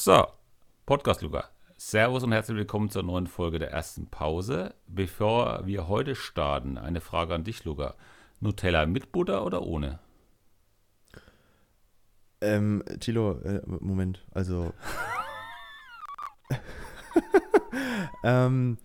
So, Podcast Luca. Servus und herzlich willkommen zur neuen Folge der ersten Pause. Bevor wir heute starten, eine Frage an dich, Luca. Nutella mit Butter oder ohne? Ähm, Tilo, äh, Moment, also. ähm,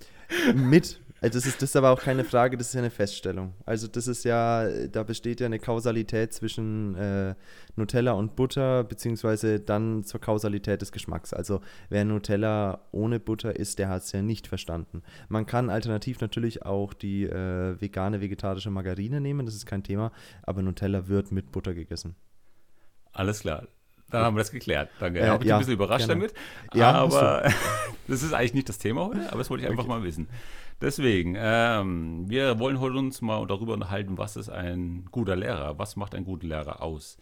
mit. Also das ist, das ist aber auch keine Frage, das ist ja eine Feststellung. Also das ist ja, da besteht ja eine Kausalität zwischen äh, Nutella und Butter, beziehungsweise dann zur Kausalität des Geschmacks. Also wer Nutella ohne Butter isst, der hat es ja nicht verstanden. Man kann alternativ natürlich auch die äh, vegane, vegetarische Margarine nehmen, das ist kein Thema, aber Nutella wird mit Butter gegessen. Alles klar. Dann haben wir das geklärt. Danke. Äh, ich ja, ein bisschen überrascht gerne. damit. Ja, aber das ist eigentlich nicht das Thema heute, aber das wollte ich einfach mal wissen. Deswegen, ähm, wir wollen heute uns mal darüber unterhalten, was ist ein guter Lehrer? Was macht ein guter Lehrer aus?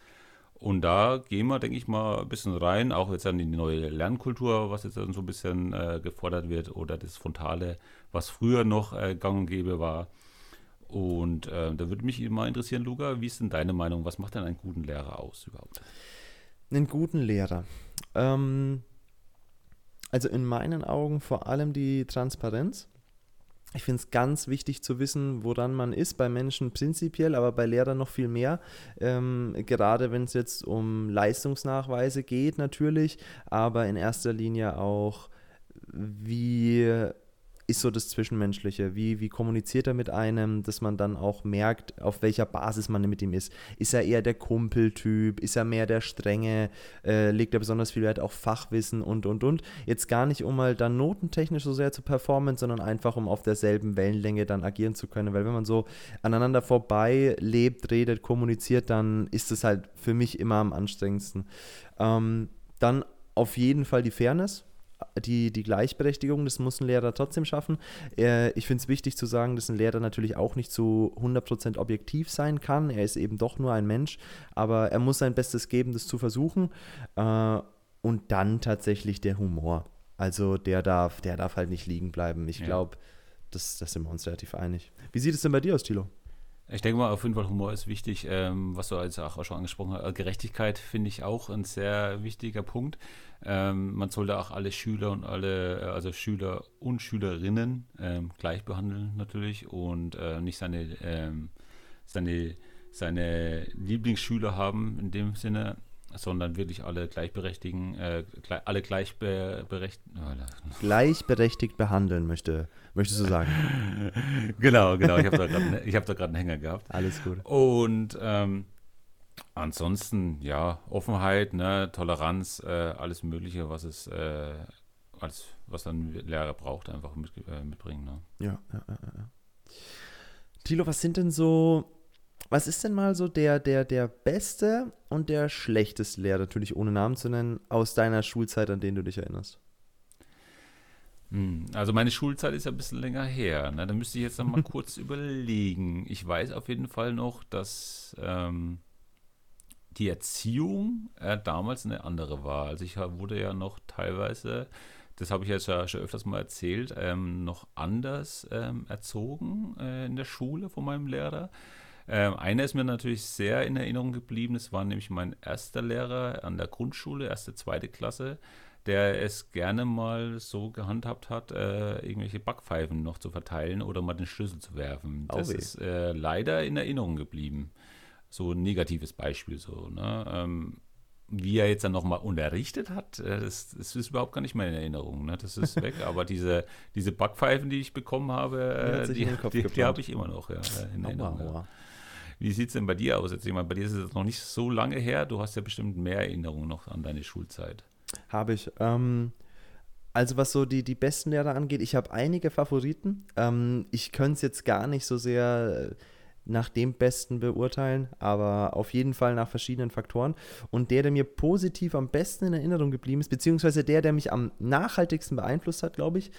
Und da gehen wir, denke ich mal, ein bisschen rein, auch jetzt an die neue Lernkultur, was jetzt dann so ein bisschen äh, gefordert wird, oder das Frontale, was früher noch äh, gang und gäbe war. Und äh, da würde mich mal interessieren, Luca, wie ist denn deine Meinung? Was macht denn einen guten Lehrer aus überhaupt? Einen guten Lehrer. Ähm, also in meinen Augen vor allem die Transparenz. Ich finde es ganz wichtig zu wissen, woran man ist, bei Menschen prinzipiell, aber bei Lehrern noch viel mehr. Ähm, gerade wenn es jetzt um Leistungsnachweise geht natürlich, aber in erster Linie auch, wie ist so das Zwischenmenschliche? Wie, wie kommuniziert er mit einem, dass man dann auch merkt, auf welcher Basis man mit ihm ist? Ist er eher der Kumpeltyp? Ist er mehr der Strenge? Äh, legt er besonders viel Wert auf Fachwissen und, und, und? Jetzt gar nicht, um mal dann notentechnisch so sehr zu performen, sondern einfach, um auf derselben Wellenlänge dann agieren zu können. Weil wenn man so aneinander vorbei lebt, redet, kommuniziert, dann ist es halt für mich immer am anstrengendsten. Ähm, dann auf jeden Fall die Fairness die, die Gleichberechtigung, das muss ein Lehrer trotzdem schaffen. Äh, ich finde es wichtig zu sagen, dass ein Lehrer natürlich auch nicht zu 100% objektiv sein kann. Er ist eben doch nur ein Mensch, aber er muss sein Bestes geben, das zu versuchen. Äh, und dann tatsächlich der Humor. Also der darf, der darf halt nicht liegen bleiben. Ich Ja. glaube, das, das sind wir uns relativ einig. Wie sieht es denn bei dir aus, Tilo? Ich denke mal, auf jeden Fall Humor ist wichtig, ähm, was du als auch schon angesprochen hast. Gerechtigkeit finde ich auch ein sehr wichtiger Punkt. Ähm, man sollte auch alle Schüler und alle, äh, also Schüler und Schülerinnen ähm, gleich behandeln natürlich und äh, nicht seine, ähm, seine, seine Lieblingsschüler haben in dem Sinne, sondern wirklich alle gleichberechtigen, äh, gle alle gleichberechtigt. Gleichberechtigt behandeln möchte, möchtest du sagen. genau, genau. Ich habe da gerade ich hab einen Hänger gehabt. Alles gut. Und ähm, ansonsten, ja, Offenheit, ne, Toleranz, äh, alles Mögliche, was es, äh, alles, was dann Lehrer braucht, einfach mit, äh, mitbringen. Ne? Ja, ja, ja, ja. Tilo, was sind denn so, was ist denn mal so der, der, der beste und der schlechteste Lehrer, natürlich ohne Namen zu nennen, aus deiner Schulzeit, an den du dich erinnerst? Hm, Also meine Schulzeit ist ja ein bisschen länger her. Ne? Da müsste ich jetzt noch mal kurz überlegen. Ich weiß auf jeden Fall noch, dass ähm, die Erziehung äh, damals eine andere war. Also ich wurde ja noch teilweise, das habe ich jetzt ja schon öfters mal erzählt, ähm, noch anders ähm, erzogen äh, in der Schule von meinem Lehrer. Ähm, einer ist mir natürlich sehr in Erinnerung geblieben. Das war nämlich mein erster Lehrer an der Grundschule, erste, zweite Klasse, der es gerne mal so gehandhabt hat, äh, irgendwelche Backpfeifen noch zu verteilen oder mal den Schlüssel zu werfen. Das weh. ist äh, leider in Erinnerung geblieben. So ein negatives Beispiel so. Ne? Ähm, wie er jetzt dann nochmal unterrichtet hat, äh, das, das ist überhaupt gar nicht mehr in Erinnerung. Ne? Das ist weg. Aber diese, diese Backpfeifen, die ich bekommen habe, Die äh, die, die, habe ich immer noch ja, in Erinnerung. Ja. Wie sieht es denn bei dir aus? Jetzt, ich meine, bei dir ist es noch nicht so lange her. Du hast ja bestimmt mehr Erinnerungen noch an deine Schulzeit. Habe ich. Ähm, also was so die, die besten Lehrer angeht, ich habe einige Favoriten. Ähm, ich könnte es jetzt gar nicht so sehr äh, nach dem Besten beurteilen, aber auf jeden Fall nach verschiedenen Faktoren. Und der, der mir positiv am besten in Erinnerung geblieben ist, beziehungsweise der, der mich am nachhaltigsten beeinflusst hat, glaube ich,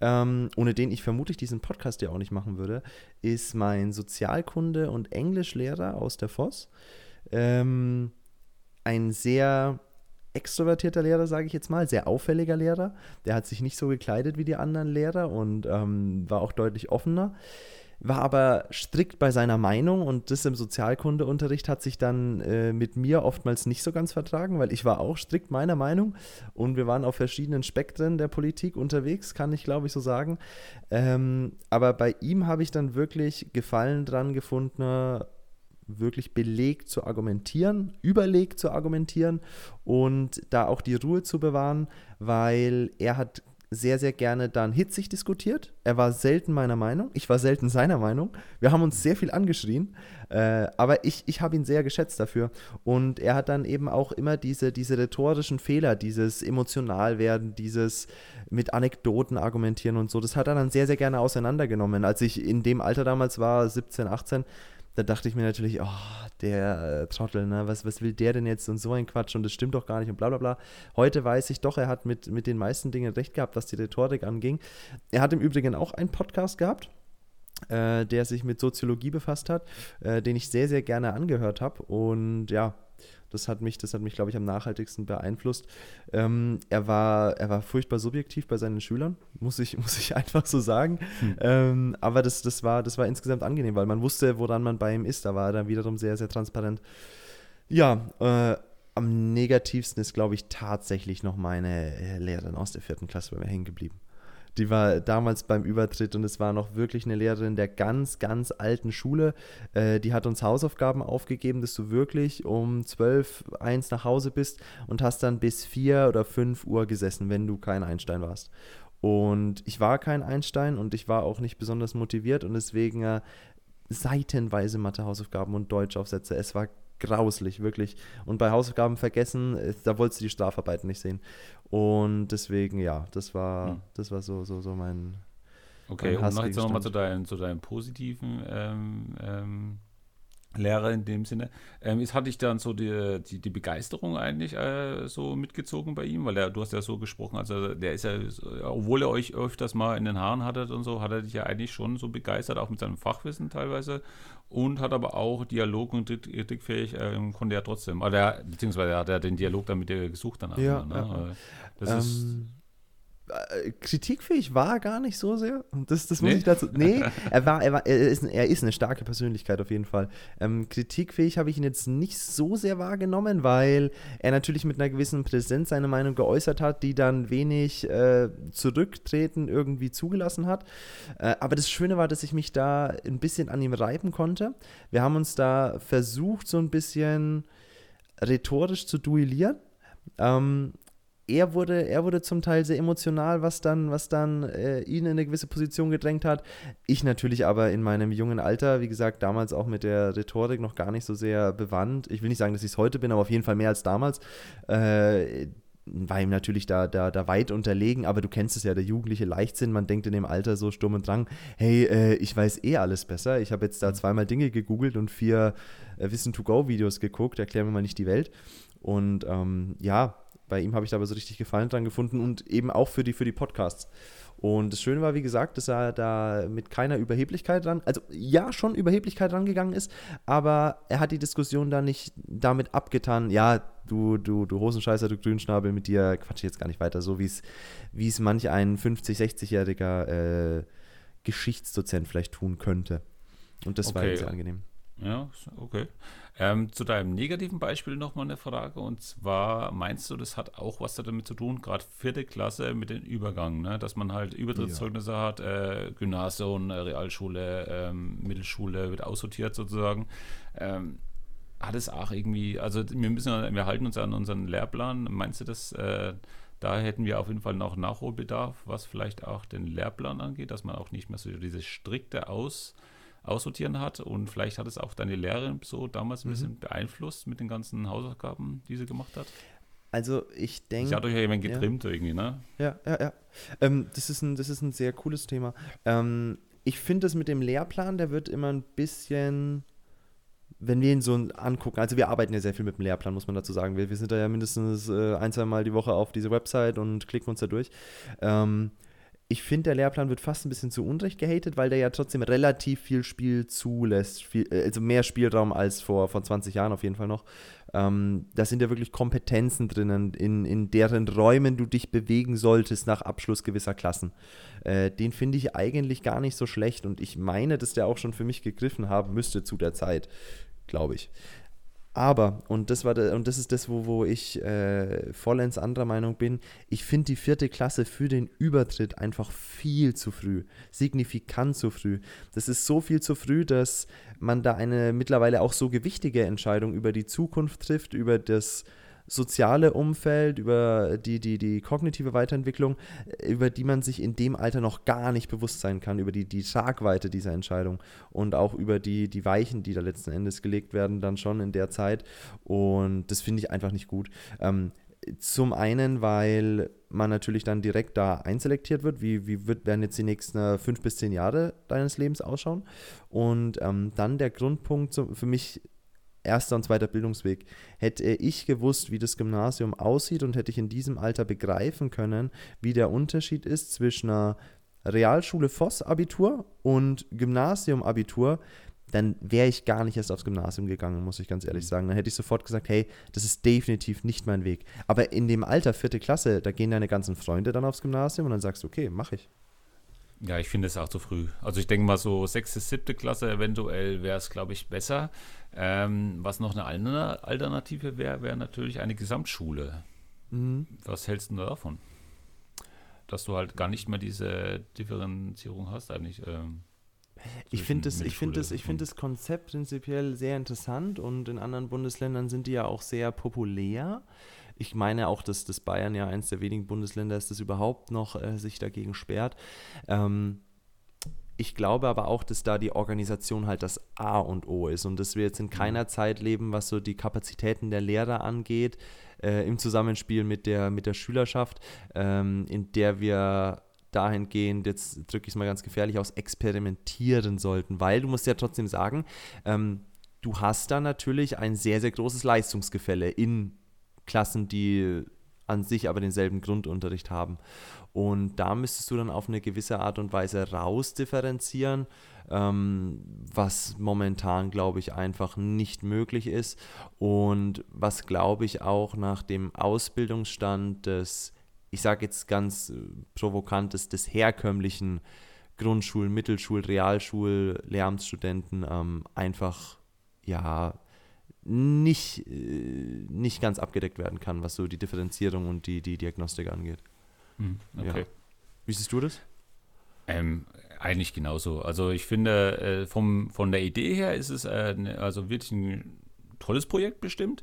ähm, ohne den ich vermutlich diesen Podcast ja auch nicht machen würde, ist mein Sozialkunde- und Englischlehrer aus der Voss. Ähm, ein sehr extrovertierter Lehrer, sage ich jetzt mal, sehr auffälliger Lehrer. Der hat sich nicht so gekleidet wie die anderen Lehrer und ähm, war auch deutlich offener. War aber strikt bei seiner Meinung und das im Sozialkundeunterricht hat sich dann äh, mit mir oftmals nicht so ganz vertragen, weil ich war auch strikt meiner Meinung und wir waren auf verschiedenen Spektren der Politik unterwegs, kann ich glaube ich so sagen. Ähm, aber bei ihm habe ich dann wirklich Gefallen dran gefunden, wirklich belegt zu argumentieren, überlegt zu argumentieren und da auch die Ruhe zu bewahren, weil er hat sehr, sehr gerne dann hitzig diskutiert. Er war selten meiner Meinung, ich war selten seiner Meinung. Wir haben uns sehr viel angeschrien, äh, aber ich, ich habe ihn sehr geschätzt dafür. Und er hat dann eben auch immer diese, diese rhetorischen Fehler, dieses emotional werden, dieses mit Anekdoten argumentieren und so, das hat er dann sehr, sehr gerne auseinandergenommen. Als ich in dem Alter damals war, 17, 18, da dachte ich mir natürlich, oh, der äh, Trottel, ne, was, was will der denn jetzt und so ein Quatsch und das stimmt doch gar nicht und bla bla bla. Heute weiß ich doch, er hat mit, mit den meisten Dingen recht gehabt, was die Rhetorik anging. Er hat im Übrigen auch einen Podcast gehabt. Äh, der sich mit Soziologie befasst hat, äh, den ich sehr, sehr gerne angehört habe. Und ja, das hat mich, das hat mich, glaube ich, am nachhaltigsten beeinflusst. Ähm, er, war, er war furchtbar subjektiv bei seinen Schülern, muss ich, muss ich einfach so sagen. Hm. Ähm, aber das, das, war, das war insgesamt angenehm, weil man wusste, woran man bei ihm ist. Da war er dann wiederum sehr, sehr transparent. Ja, äh, am negativsten ist, glaube ich, tatsächlich noch meine äh, Lehrerin aus der vierten Klasse bei mir hängen geblieben. Die war damals beim Übertritt und es war noch wirklich eine Lehrerin der ganz, ganz alten Schule. Äh, die hat uns Hausaufgaben aufgegeben, dass du wirklich um 12, 1 nach Hause bist und hast dann bis 4 oder 5 Uhr gesessen, wenn du kein Einstein warst. Und ich war kein Einstein und ich war auch nicht besonders motiviert und deswegen äh, seitenweise Mathe-Hausaufgaben und Deutschaufsätze. Es war grauslich, wirklich. Und bei Hausaufgaben vergessen, äh, da wolltest du die Strafarbeiten nicht sehen. Und deswegen, ja, das war, hm. das war so, so, so mein. Okay, mein und noch jetzt nochmal zu deinen, zu deinen positiven ähm, ähm, Lehrer in dem Sinne. Ähm, ist, hatte ich dann so die, die, die Begeisterung eigentlich äh, so mitgezogen bei ihm? Weil er, du hast ja so gesprochen, also der ist ja, obwohl er euch öfters mal in den Haaren hattet und so, hat er dich ja eigentlich schon so begeistert, auch mit seinem Fachwissen teilweise. Und hat aber auch Dialog und kritikfähig, äh, konnte er trotzdem. Oder, beziehungsweise hat er den Dialog dann mit dir gesucht dann. Ja, ne? ja. Das ähm, ist kritikfähig war er gar nicht so sehr. Das, das muss nee? ich dazu. Nee, er war, er war, er ist, er ist eine starke Persönlichkeit auf jeden Fall. Ähm, kritikfähig habe ich ihn jetzt nicht so sehr wahrgenommen, weil er natürlich mit einer gewissen Präsenz seine Meinung geäußert hat, die dann wenig äh, Zurücktreten irgendwie zugelassen hat. Äh, aber das Schöne war, dass ich mich da ein bisschen an ihm reiben konnte. Wir haben uns da versucht, so ein bisschen rhetorisch zu duellieren. Ähm, er wurde, er wurde zum Teil sehr emotional, was dann, was dann äh, ihn in eine gewisse Position gedrängt hat. Ich natürlich aber in meinem jungen Alter, wie gesagt, damals auch mit der Rhetorik noch gar nicht so sehr bewandt. Ich will nicht sagen, dass ich es heute bin, aber auf jeden Fall mehr als damals. Äh, war ihm natürlich da, da, da weit unterlegen, aber du kennst es ja, der jugendliche Leichtsinn, man denkt in dem Alter so stumm und drang, hey, äh, ich weiß eh alles besser. Ich habe jetzt da mhm. zweimal Dinge gegoogelt und vier äh, Wissen-to-Go-Videos geguckt, erklär mir mal nicht die Welt. Und ähm, ja, bei ihm habe ich da aber so richtig Gefallen dran gefunden und eben auch für die, für die Podcasts. Und das Schöne war, wie gesagt, dass er da mit keiner Überheblichkeit dran, also ja, schon Überheblichkeit rangegangen ist, aber er hat die Diskussion da nicht damit abgetan, ja, du, du, du Hosenscheißer, du Grünschnabel, mit dir quatsch ich jetzt gar nicht weiter, so wie es, wie es manch ein 50-, 60-jähriger äh, Geschichtsdozent vielleicht tun könnte. Und das okay. war sehr angenehm. Ja, okay. Ähm, zu deinem negativen Beispiel nochmal eine Frage. Und zwar meinst du, das hat auch was damit zu tun, gerade vierte Klasse mit dem Übergang, ne? dass man halt Übertrittszeugnisse ja. hat, äh, Gymnasium, Realschule, ähm, Mittelschule wird aussortiert sozusagen. Ähm, hat es auch irgendwie, also wir müssen, wir halten uns an unseren Lehrplan. Meinst du das? Äh, da hätten wir auf jeden Fall noch Nachholbedarf, was vielleicht auch den Lehrplan angeht, dass man auch nicht mehr so diese strikte Aus aussortieren hat. Und vielleicht hat es auch deine Lehrerin so damals ein mhm. bisschen beeinflusst mit den ganzen Hausaufgaben, die sie gemacht hat. Also ich denke. Sie hat euch ja jemand getrimmt ja. irgendwie, ne? Ja, ja, ja. Ähm, das, ist ein, das ist ein sehr cooles Thema. Ähm, ich finde das mit dem Lehrplan, der wird immer ein bisschen, wenn wir ihn so angucken, also wir arbeiten ja sehr viel mit dem Lehrplan, muss man dazu sagen. Wir, wir sind da ja mindestens äh, ein, zwei Mal die Woche auf diese Website und klicken uns da durch. Ähm, ich finde, der Lehrplan wird fast ein bisschen zu Unrecht gehatet, weil der ja trotzdem relativ viel Spiel zulässt. Viel, äh, also mehr Spielraum als vor, vor 20 Jahren auf jeden Fall noch. Ähm, da sind ja wirklich Kompetenzen drinnen, in, in deren Räumen du dich bewegen solltest nach Abschluss gewisser Klassen. Äh, den finde ich eigentlich gar nicht so schlecht und ich meine, dass der auch schon für mich gegriffen haben müsste zu der Zeit, glaube ich. Aber, und das war de, und das ist das, wo, wo ich äh, vollends anderer Meinung bin, ich finde die vierte Klasse für den Übertritt einfach viel zu früh, signifikant zu früh. Das ist so viel zu früh, dass man da eine mittlerweile auch so gewichtige Entscheidung über die Zukunft trifft, über das soziale Umfeld, über die, die, die kognitive Weiterentwicklung, über die man sich in dem Alter noch gar nicht bewusst sein kann, über die, die Tragweite dieser Entscheidung und auch über die, die Weichen, die da letzten Endes gelegt werden, dann schon in der Zeit. Und das finde ich einfach nicht gut. Ähm, zum einen, weil man natürlich dann direkt da einselektiert wird, wie, wie wird, werden jetzt die nächsten äh, fünf bis zehn Jahre deines Lebens ausschauen. Und ähm, dann der Grundpunkt zu, für mich erster und zweiter Bildungsweg. Hätte ich gewusst, wie das Gymnasium aussieht und hätte ich in diesem Alter begreifen können, wie der Unterschied ist zwischen einer Realschule Voss Abitur und Gymnasium Abitur, dann wäre ich gar nicht erst aufs Gymnasium gegangen, muss ich ganz ehrlich mhm. sagen. Dann hätte ich sofort gesagt, hey, das ist definitiv nicht mein Weg. Aber in dem Alter, vierte Klasse, da gehen deine ganzen Freunde dann aufs Gymnasium und dann sagst du, okay, mach ich. Ja, ich finde es auch zu früh. Also ich denke mal so sechste, siebte Klasse eventuell wäre es, glaube ich, besser. Ähm, was noch eine Alternative wäre, wäre natürlich eine Gesamtschule. Mhm. Was hältst du davon? Dass du halt gar nicht mehr diese Differenzierung hast eigentlich. Ähm, ich finde das, find das, find das Konzept prinzipiell sehr interessant und in anderen Bundesländern sind die ja auch sehr populär. Ich meine auch, dass, dass Bayern ja eines der wenigen Bundesländer ist, das überhaupt noch äh, sich dagegen sperrt. Ähm, ich glaube aber auch, dass da die Organisation halt das A und O ist und dass wir jetzt in mhm. keiner Zeit leben, was so die Kapazitäten der Lehrer angeht, äh, im Zusammenspiel mit der, mit der Schülerschaft, ähm, in der wir dahingehend, jetzt drücke ich es mal ganz gefährlich aus, experimentieren sollten, weil du musst ja trotzdem sagen, ähm, du hast da natürlich ein sehr, sehr großes Leistungsgefälle in Klassen, die an sich aber denselben Grundunterricht haben. Und da müsstest du dann auf eine gewisse Art und Weise rausdifferenzieren, ähm, was momentan, glaube ich, einfach nicht möglich ist und was, glaube ich, auch nach dem Ausbildungsstand des, ich sage jetzt ganz äh, provokant, des, des herkömmlichen Grundschul-, Mittelschul-, Realschul-, Lehramtsstudenten ähm, einfach, ja, nicht, äh, nicht ganz abgedeckt werden kann, was so die Differenzierung und die, die Diagnostik angeht. Hm, okay. Ja. Wie siehst du das? Ähm, eigentlich genauso. Also ich finde, äh, vom, von der Idee her ist es äh, ne, also wirklich ein tolles Projekt bestimmt.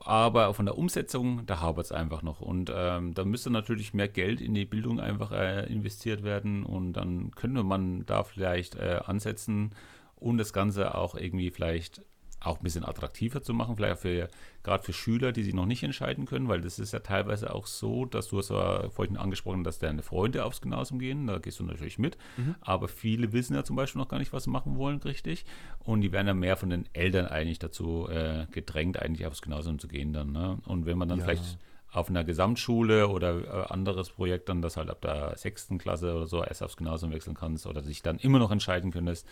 Aber von der Umsetzung, da hapert es einfach noch. Und ähm, da müsste natürlich mehr Geld in die Bildung einfach äh, investiert werden. Und dann könnte man da vielleicht äh, ansetzen und das Ganze auch irgendwie vielleicht auch ein bisschen attraktiver zu machen, vielleicht für gerade für Schüler, die sich noch nicht entscheiden können, weil das ist ja teilweise auch so, dass du hast ja vorhin angesprochen, dass deine Freunde aufs Gymnasium gehen, da gehst du natürlich mit, mhm. aber viele wissen ja zum Beispiel noch gar nicht, was sie machen wollen, richtig, und die werden ja mehr von den Eltern eigentlich dazu äh, gedrängt, eigentlich aufs Gymnasium zu gehen dann, ne? und wenn man dann ja. vielleicht auf einer Gesamtschule oder äh, anderes Projekt dann, das halt ab der sechsten Klasse oder so erst aufs Gymnasium wechseln kannst oder sich dann immer noch entscheiden könntest,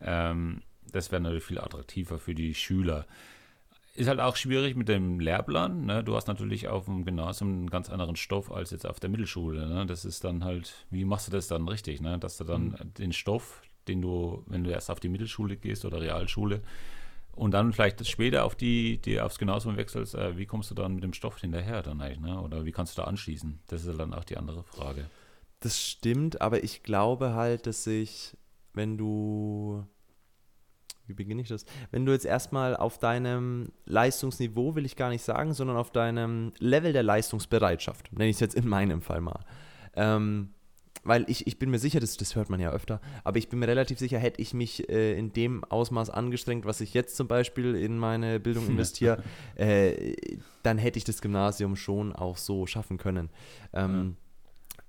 ähm, das wäre natürlich viel attraktiver für die Schüler. Ist halt auch schwierig mit dem Lehrplan. Ne? Du hast natürlich auf dem Gymnasium einen ganz anderen Stoff als jetzt auf der Mittelschule. Ne? Das ist dann halt, wie machst du das dann richtig? Ne? Dass du dann mhm. den Stoff, den du, wenn du erst auf die Mittelschule gehst oder Realschule und dann vielleicht später auf die, die aufs Gymnasium wechselst, äh, wie kommst du dann mit dem Stoff hinterher dann eigentlich? Ne? Oder wie kannst du da anschließen? Das ist dann auch die andere Frage. Das stimmt, aber ich glaube halt, dass sich, wenn du wie beginne ich das? Wenn du jetzt erstmal auf deinem Leistungsniveau, will ich gar nicht sagen, sondern auf deinem Level der Leistungsbereitschaft, nenne ich es jetzt in meinem Fall mal. Ähm, weil ich, ich bin mir sicher, das, das hört man ja öfter, aber ich bin mir relativ sicher, hätte ich mich äh, in dem Ausmaß angestrengt, was ich jetzt zum Beispiel in meine Bildung investiere, äh, dann hätte ich das Gymnasium schon auch so schaffen können. Ähm, ja.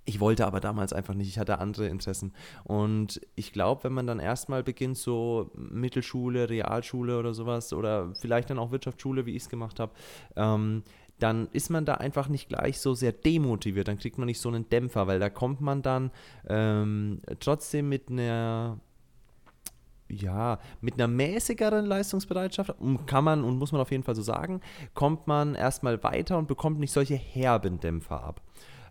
Ich wollte aber damals einfach nicht, ich hatte andere Interessen. Und ich glaube, wenn man dann erstmal beginnt, so Mittelschule, Realschule oder sowas, oder vielleicht dann auch Wirtschaftsschule, wie ich es gemacht habe, ähm, dann ist man da einfach nicht gleich so sehr demotiviert, dann kriegt man nicht so einen Dämpfer, weil da kommt man dann ähm, trotzdem mit einer ja, mit einer mäßigeren Leistungsbereitschaft, kann man und muss man auf jeden Fall so sagen, kommt man erstmal weiter und bekommt nicht solche herben Dämpfer ab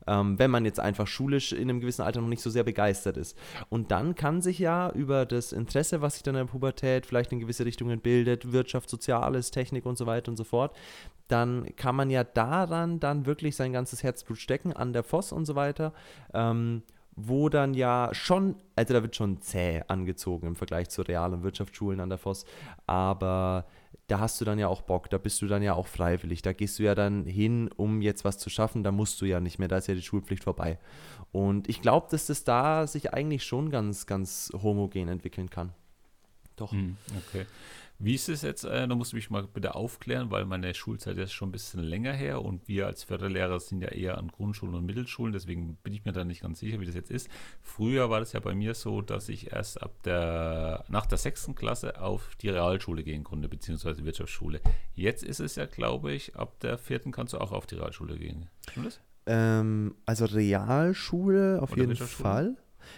ähm, wenn man jetzt einfach schulisch in einem gewissen Alter noch nicht so sehr begeistert ist. Und dann kann sich ja über das Interesse, was sich dann in der Pubertät vielleicht in gewisse Richtungen bildet, Wirtschaft, Soziales, Technik und so weiter und so fort, dann kann man ja daran dann wirklich sein ganzes Herzblut stecken, an der Voss und so weiter. Ähm, wo dann ja schon, also da wird schon zäh angezogen im Vergleich zu Real- und Wirtschaftsschulen an der Voss, aber da hast du dann ja auch Bock, da bist du dann ja auch freiwillig, da gehst du ja dann hin, um jetzt was zu schaffen, da musst du ja nicht mehr, da ist ja die Schulpflicht vorbei. Und ich glaube, dass das da sich eigentlich schon ganz, ganz homogen entwickeln kann. Doch. Hm, okay. Wie ist es jetzt? Äh, da musst du mich mal bitte aufklären, weil meine Schulzeit ist schon ein bisschen länger her und wir als Förderlehrer sind ja eher an Grundschulen und Mittelschulen, deswegen bin ich mir da nicht ganz sicher, wie das jetzt ist. Früher war das ja bei mir so, dass ich erst ab der, nach der sechsten Klasse auf die Realschule gehen konnte, beziehungsweise Wirtschaftsschule. Jetzt ist es ja, glaube ich, ab der vierten kannst du auch auf die Realschule gehen. Stimmt das? Ähm, also Realschule auf oder jeden Fall.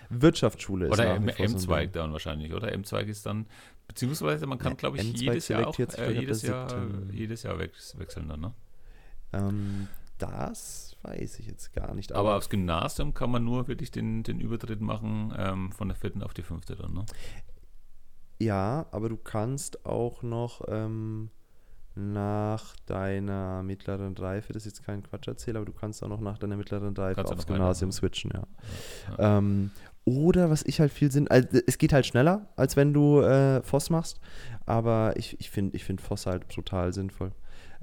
Wirtschaftsschule ist Oder M-Zweig dann wahrscheinlich, oder? M-Zweig ist dann Beziehungsweise man kann, glaube ich, jedes Jahr, auch, äh, jedes, Jahr, jedes Jahr wechseln dann, ne? Ähm, das weiß ich jetzt gar nicht. Aber, aber, aufs Gymnasium kann man nur wirklich den, den Übertritt machen ähm, von der vierten auf die fünfte dann, ne? Ja, aber du kannst auch noch ähm, nach deiner mittleren Reife, das ist jetzt kein Quatsch erzählen, aber du kannst auch noch nach deiner mittleren Reife kannst aufs Gymnasium switchen, ja. ja, ja. Ähm, oder was ich halt viel Sinn, also es geht halt schneller, als wenn du äh, Voss machst, aber ich, ich finde ich find Voss halt brutal sinnvoll.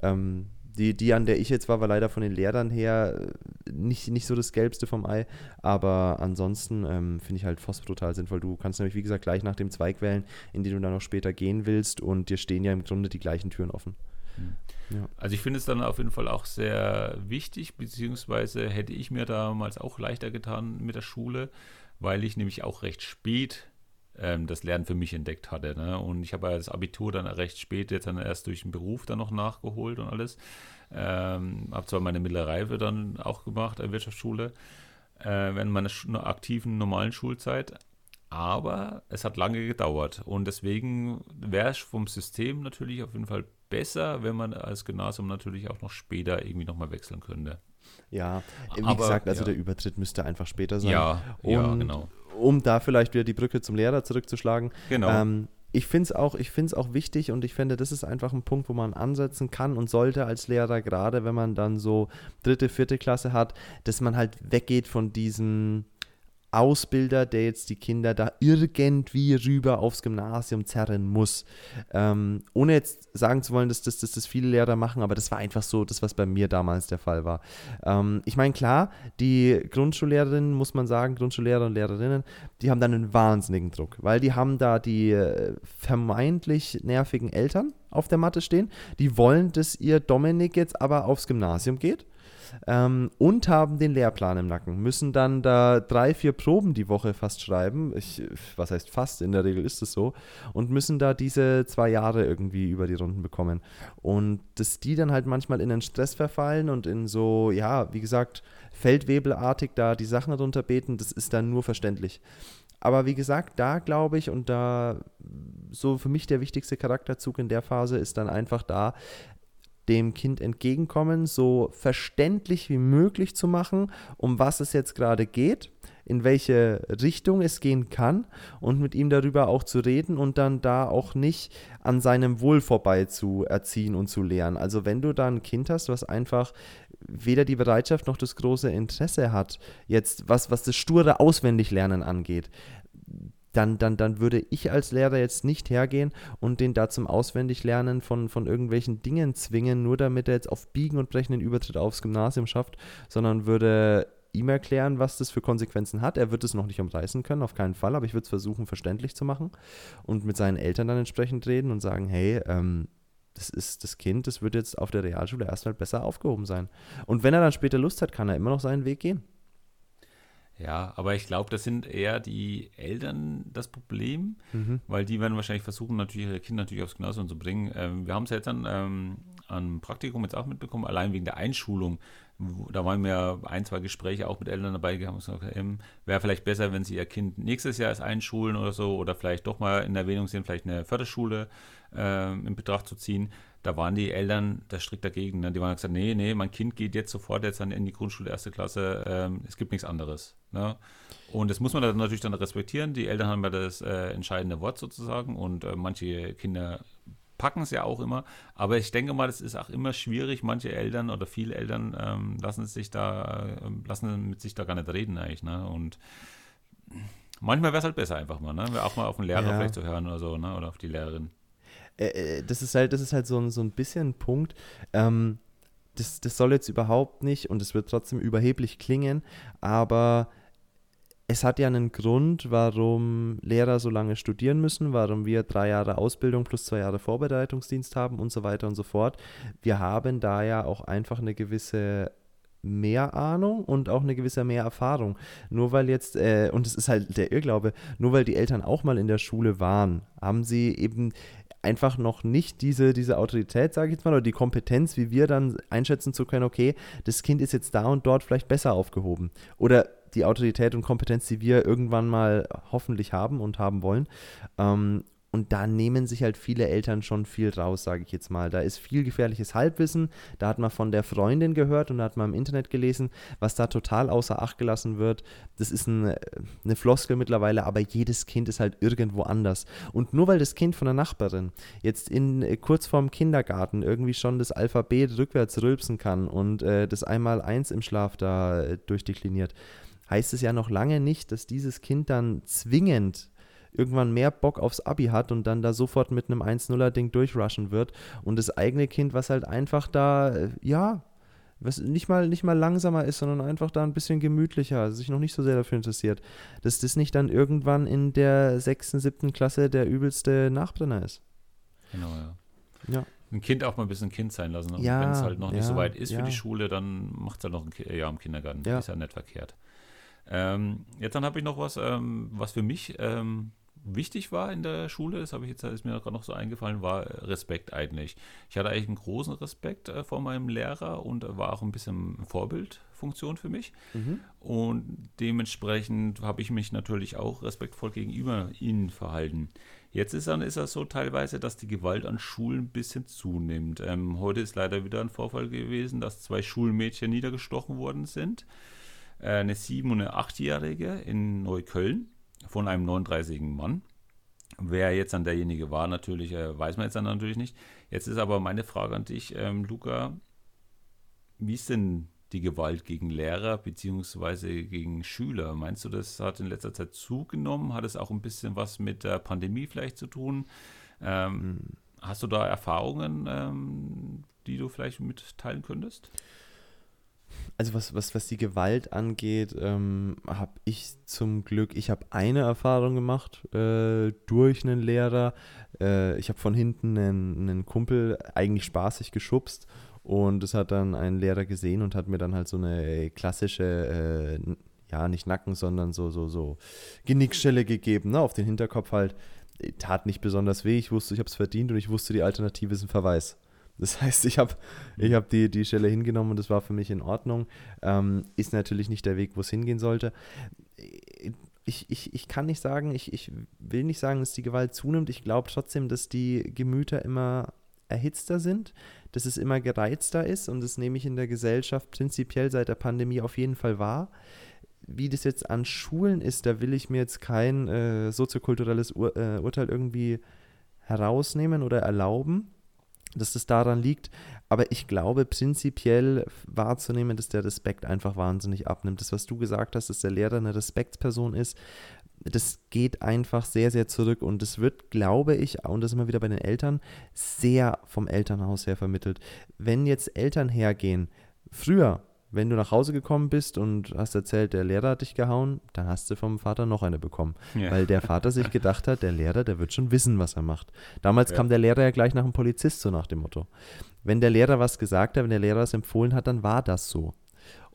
Ähm, die, die, an der ich jetzt war, war leider von den Lehrern her äh, nicht, nicht so das Gelbste vom Ei, aber ansonsten ähm, finde ich halt Voss brutal sinnvoll. Du kannst nämlich, wie gesagt, gleich nach dem Zweig wählen, in den du dann noch später gehen willst und dir stehen ja im Grunde die gleichen Türen offen. Mhm. Ja. Also ich finde es dann auf jeden Fall auch sehr wichtig, beziehungsweise hätte ich mir damals auch leichter getan mit der Schule, weil ich nämlich auch recht spät ähm, das Lernen für mich entdeckt hatte. Ne? Und ich habe ja das Abitur dann recht spät, jetzt dann erst durch den Beruf dann noch nachgeholt und alles. Ähm, habe zwar meine mittlere Reife dann auch gemacht an der Wirtschaftsschule, äh, während meiner aktiven normalen Schulzeit. Aber es hat lange gedauert und deswegen wäre es vom System natürlich auf jeden Fall besser, wenn man als Gymnasium natürlich auch noch später irgendwie nochmal wechseln könnte. Ja, wie Aber, gesagt, also ja. der Übertritt müsste einfach später sein. Ja, und ja, genau. Um da vielleicht wieder die Brücke zum Lehrer zurückzuschlagen. Genau. Ähm, ich finde es auch, auch wichtig und ich finde, das ist einfach ein Punkt, wo man ansetzen kann und sollte als Lehrer, gerade wenn man dann so dritte, vierte Klasse hat, dass man halt weggeht von diesem Ausbilder, der jetzt die Kinder da irgendwie rüber aufs Gymnasium zerren muss. Ähm, ohne jetzt sagen zu wollen, dass das, dass das viele Lehrer machen, aber das war einfach so, das, was bei mir damals der Fall war. Ähm, ich meine, klar, die Grundschullehrerinnen, muss man sagen, Grundschullehrer und Lehrerinnen, die haben dann einen wahnsinnigen Druck, weil die haben da die äh, vermeintlich nervigen Eltern auf der Matte stehen. Die wollen, dass ihr Dominik jetzt aber aufs Gymnasium geht ähm, und haben den Lehrplan im Nacken, müssen dann da drei, vier Proben die Woche fast schreiben. Ich, was heißt fast, in der Regel ist es so. Und müssen da diese zwei Jahre irgendwie über die Runden bekommen. Und dass die dann halt manchmal in den Stress verfallen und in so, ja, wie gesagt, feldwebelartig da die Sachen runterbeten, das ist dann nur verständlich. Aber wie gesagt, da glaube ich, und da so für mich der wichtigste Charakterzug in der Phase ist dann einfach da, dem Kind entgegenkommen, so verständlich wie möglich zu machen, um was es jetzt gerade geht, in welche Richtung es gehen kann und mit ihm darüber auch zu reden und dann da auch nicht an seinem Wohl vorbei zu erziehen und zu lehren. Also wenn du da ein Kind hast, was einfach weder die Bereitschaft noch das große Interesse hat, jetzt was, was das sture Auswendiglernen angeht, dann, dann, dann würde ich als Lehrer jetzt nicht hergehen und den da zum Auswendiglernen von, von irgendwelchen Dingen zwingen, nur damit er jetzt auf Biegen und Brechen den Übertritt aufs Gymnasium schafft, sondern würde ihm erklären, was das für Konsequenzen hat. Er wird es noch nicht umreißen können, auf keinen Fall, aber ich würde es versuchen, verständlich zu machen und mit seinen Eltern dann entsprechend reden und sagen, hey, ähm, das ist das Kind, das wird jetzt auf der Realschule erstmal besser aufgehoben sein. Und wenn er dann später Lust hat, kann er immer noch seinen Weg gehen. Ja, aber ich glaube, das sind eher die Eltern das Problem, mhm. weil die werden wahrscheinlich versuchen, natürlich ihre Kinder natürlich aufs Gymnasium zu bringen. Ähm, wir haben es jetzt dann ähm, an Praktikum jetzt auch mitbekommen, allein wegen der Einschulung. Da waren mir ein, zwei Gespräche auch mit Eltern dabei gehabt und gesagt, ähm, wäre vielleicht besser, wenn sie ihr Kind nächstes Jahr erst einschulen oder so oder vielleicht doch mal in Erwähnung sehen, vielleicht eine Förderschule äh, in Betracht zu ziehen. Da waren die Eltern da strikt dagegen. Ne? Die waren gesagt, nee, nee, mein Kind geht jetzt sofort jetzt in die Grundschule, erste Klasse, ähm, es gibt nichts anderes. Ne? Und das muss man dann natürlich dann respektieren. Die Eltern haben ja das äh, entscheidende Wort sozusagen und äh, manche Kinder packen es ja auch immer. Aber ich denke mal, es ist auch immer schwierig. Manche Eltern oder viele Eltern ähm, lassen sich da, äh, lassen mit sich da gar nicht reden eigentlich. Ne? Und manchmal wäre es halt besser einfach mal, ne? Auch mal auf den Lehrer ja. vielleicht zu hören oder so, ne? Oder auf die Lehrerin. Äh, äh, das ist halt, das ist halt so ein, so ein bisschen ein Punkt. Ähm, das, das soll jetzt überhaupt nicht und es wird trotzdem überheblich klingen, aber es hat ja einen Grund, warum Lehrer so lange studieren müssen, warum wir drei Jahre Ausbildung plus zwei Jahre Vorbereitungsdienst haben und so weiter und so fort. Wir haben da ja auch einfach eine gewisse mehr Ahnung und auch eine gewisse mehr Erfahrung. Nur weil jetzt, äh, und es ist halt der Irrglaube, nur weil die Eltern auch mal in der Schule waren, haben sie eben einfach noch nicht diese, diese Autorität, sage ich jetzt mal, oder die Kompetenz, wie wir dann einschätzen zu können, okay, das Kind ist jetzt da und dort vielleicht besser aufgehoben. Oder die Autorität und Kompetenz, die wir irgendwann mal hoffentlich haben und haben wollen. Ähm, und da nehmen sich halt viele Eltern schon viel raus, sage ich jetzt mal. Da ist viel gefährliches Halbwissen. Da hat man von der Freundin gehört und da hat man im Internet gelesen, was da total außer Acht gelassen wird. Das ist ein, eine Floskel mittlerweile, aber jedes Kind ist halt irgendwo anders. Und nur weil das Kind von der Nachbarin jetzt in kurz vorm Kindergarten irgendwie schon das Alphabet rückwärts rülpsen kann und äh, das einmal eins im Schlaf da äh, durchdekliniert, heißt es ja noch lange nicht, dass dieses Kind dann zwingend irgendwann mehr Bock aufs Abi hat und dann da sofort mit einem 1-0er-Ding durchrushen wird. Und das eigene Kind, was halt einfach da, äh, ja, was nicht mal, nicht mal langsamer ist, sondern einfach da ein bisschen gemütlicher, sich noch nicht so sehr dafür interessiert, dass das nicht dann irgendwann in der sechsten, siebten Klasse der übelste Nachbrenner ist. Genau, ja. Ja. Ein Kind auch mal ein bisschen Kind sein lassen. Ja, Wenn es halt noch nicht ja, so weit ist ja. für die Schule, dann macht es halt noch ein Jahr im Kindergarten. Ist ja nicht verkehrt. Ähm, jetzt dann habe ich noch was, ähm, was für mich ähm, wichtig war in der Schule, das habe ich jetzt ist mir gerade noch so eingefallen, war Respekt eigentlich. Ich hatte eigentlich einen großen Respekt äh, vor meinem Lehrer und war auch ein bisschen Vorbildfunktion für mich. Mhm. Und dementsprechend habe ich mich natürlich auch respektvoll gegenüber ihnen verhalten. Jetzt ist dann ist das so teilweise, dass die Gewalt an Schulen ein bisschen zunimmt. Ähm, heute ist leider wieder ein Vorfall gewesen, dass zwei Schulmädchen niedergestochen worden sind. Äh, eine sieben- und eine achtjährige in Neukölln von einem 39-jährigen Mann. Wer jetzt dann derjenige war, natürlich, äh, weiß man jetzt dann natürlich nicht. Jetzt ist aber meine Frage an dich, ähm, Luca. Wie ist denn die Gewalt gegen Lehrer bzw. gegen Schüler? Meinst du, das hat in letzter Zeit zugenommen? Hat es auch ein bisschen was mit der Pandemie vielleicht zu tun? Ähm, hast du da Erfahrungen, ähm, die du vielleicht mitteilen könntest? Also was, was, was die Gewalt angeht, ähm, habe ich zum Glück, ich habe eine Erfahrung gemacht äh, durch einen Lehrer. Äh, ich habe von hinten einen, einen Kumpel eigentlich spaßig geschubst und das hat dann ein Lehrer gesehen und hat mir dann halt so eine klassische, äh, ja nicht Nacken, sondern so, so, so Genickstelle gegeben, ne, auf den Hinterkopf halt. Tat nicht besonders weh, ich wusste, ich habe es verdient und ich wusste, die Alternative ist ein Verweis. Das heißt, ich habe ich hab die, die Stelle hingenommen und das war für mich in Ordnung. Ähm, ist natürlich nicht der Weg, wo es hingehen sollte. Ich, ich, ich kann nicht sagen, ich, ich will nicht sagen, dass die Gewalt zunimmt. Ich glaube trotzdem, dass die Gemüter immer erhitzter sind, dass es immer gereizter ist und das nehme ich in der Gesellschaft prinzipiell seit der Pandemie auf jeden Fall wahr. Wie das jetzt an Schulen ist, da will ich mir jetzt kein äh, soziokulturelles Ur äh, Urteil irgendwie herausnehmen oder erlauben dass das daran liegt. Aber ich glaube, prinzipiell wahrzunehmen, dass der Respekt einfach wahnsinnig abnimmt. Das, was du gesagt hast, dass der Lehrer eine Respektsperson ist, das geht einfach sehr, sehr zurück. Und das wird, glaube ich, und das immer wieder bei den Eltern, sehr vom Elternhaus her vermittelt. Wenn jetzt Eltern hergehen, früher wenn du nach Hause gekommen bist und hast erzählt, der Lehrer hat dich gehauen, dann hast du vom Vater noch eine bekommen. Ja. Weil der Vater sich gedacht hat, der Lehrer, der wird schon wissen, was er macht. Damals ja. kam der Lehrer ja gleich nach dem Polizist, so nach dem Motto. Wenn der Lehrer was gesagt hat, wenn der Lehrer was empfohlen hat, dann war das so.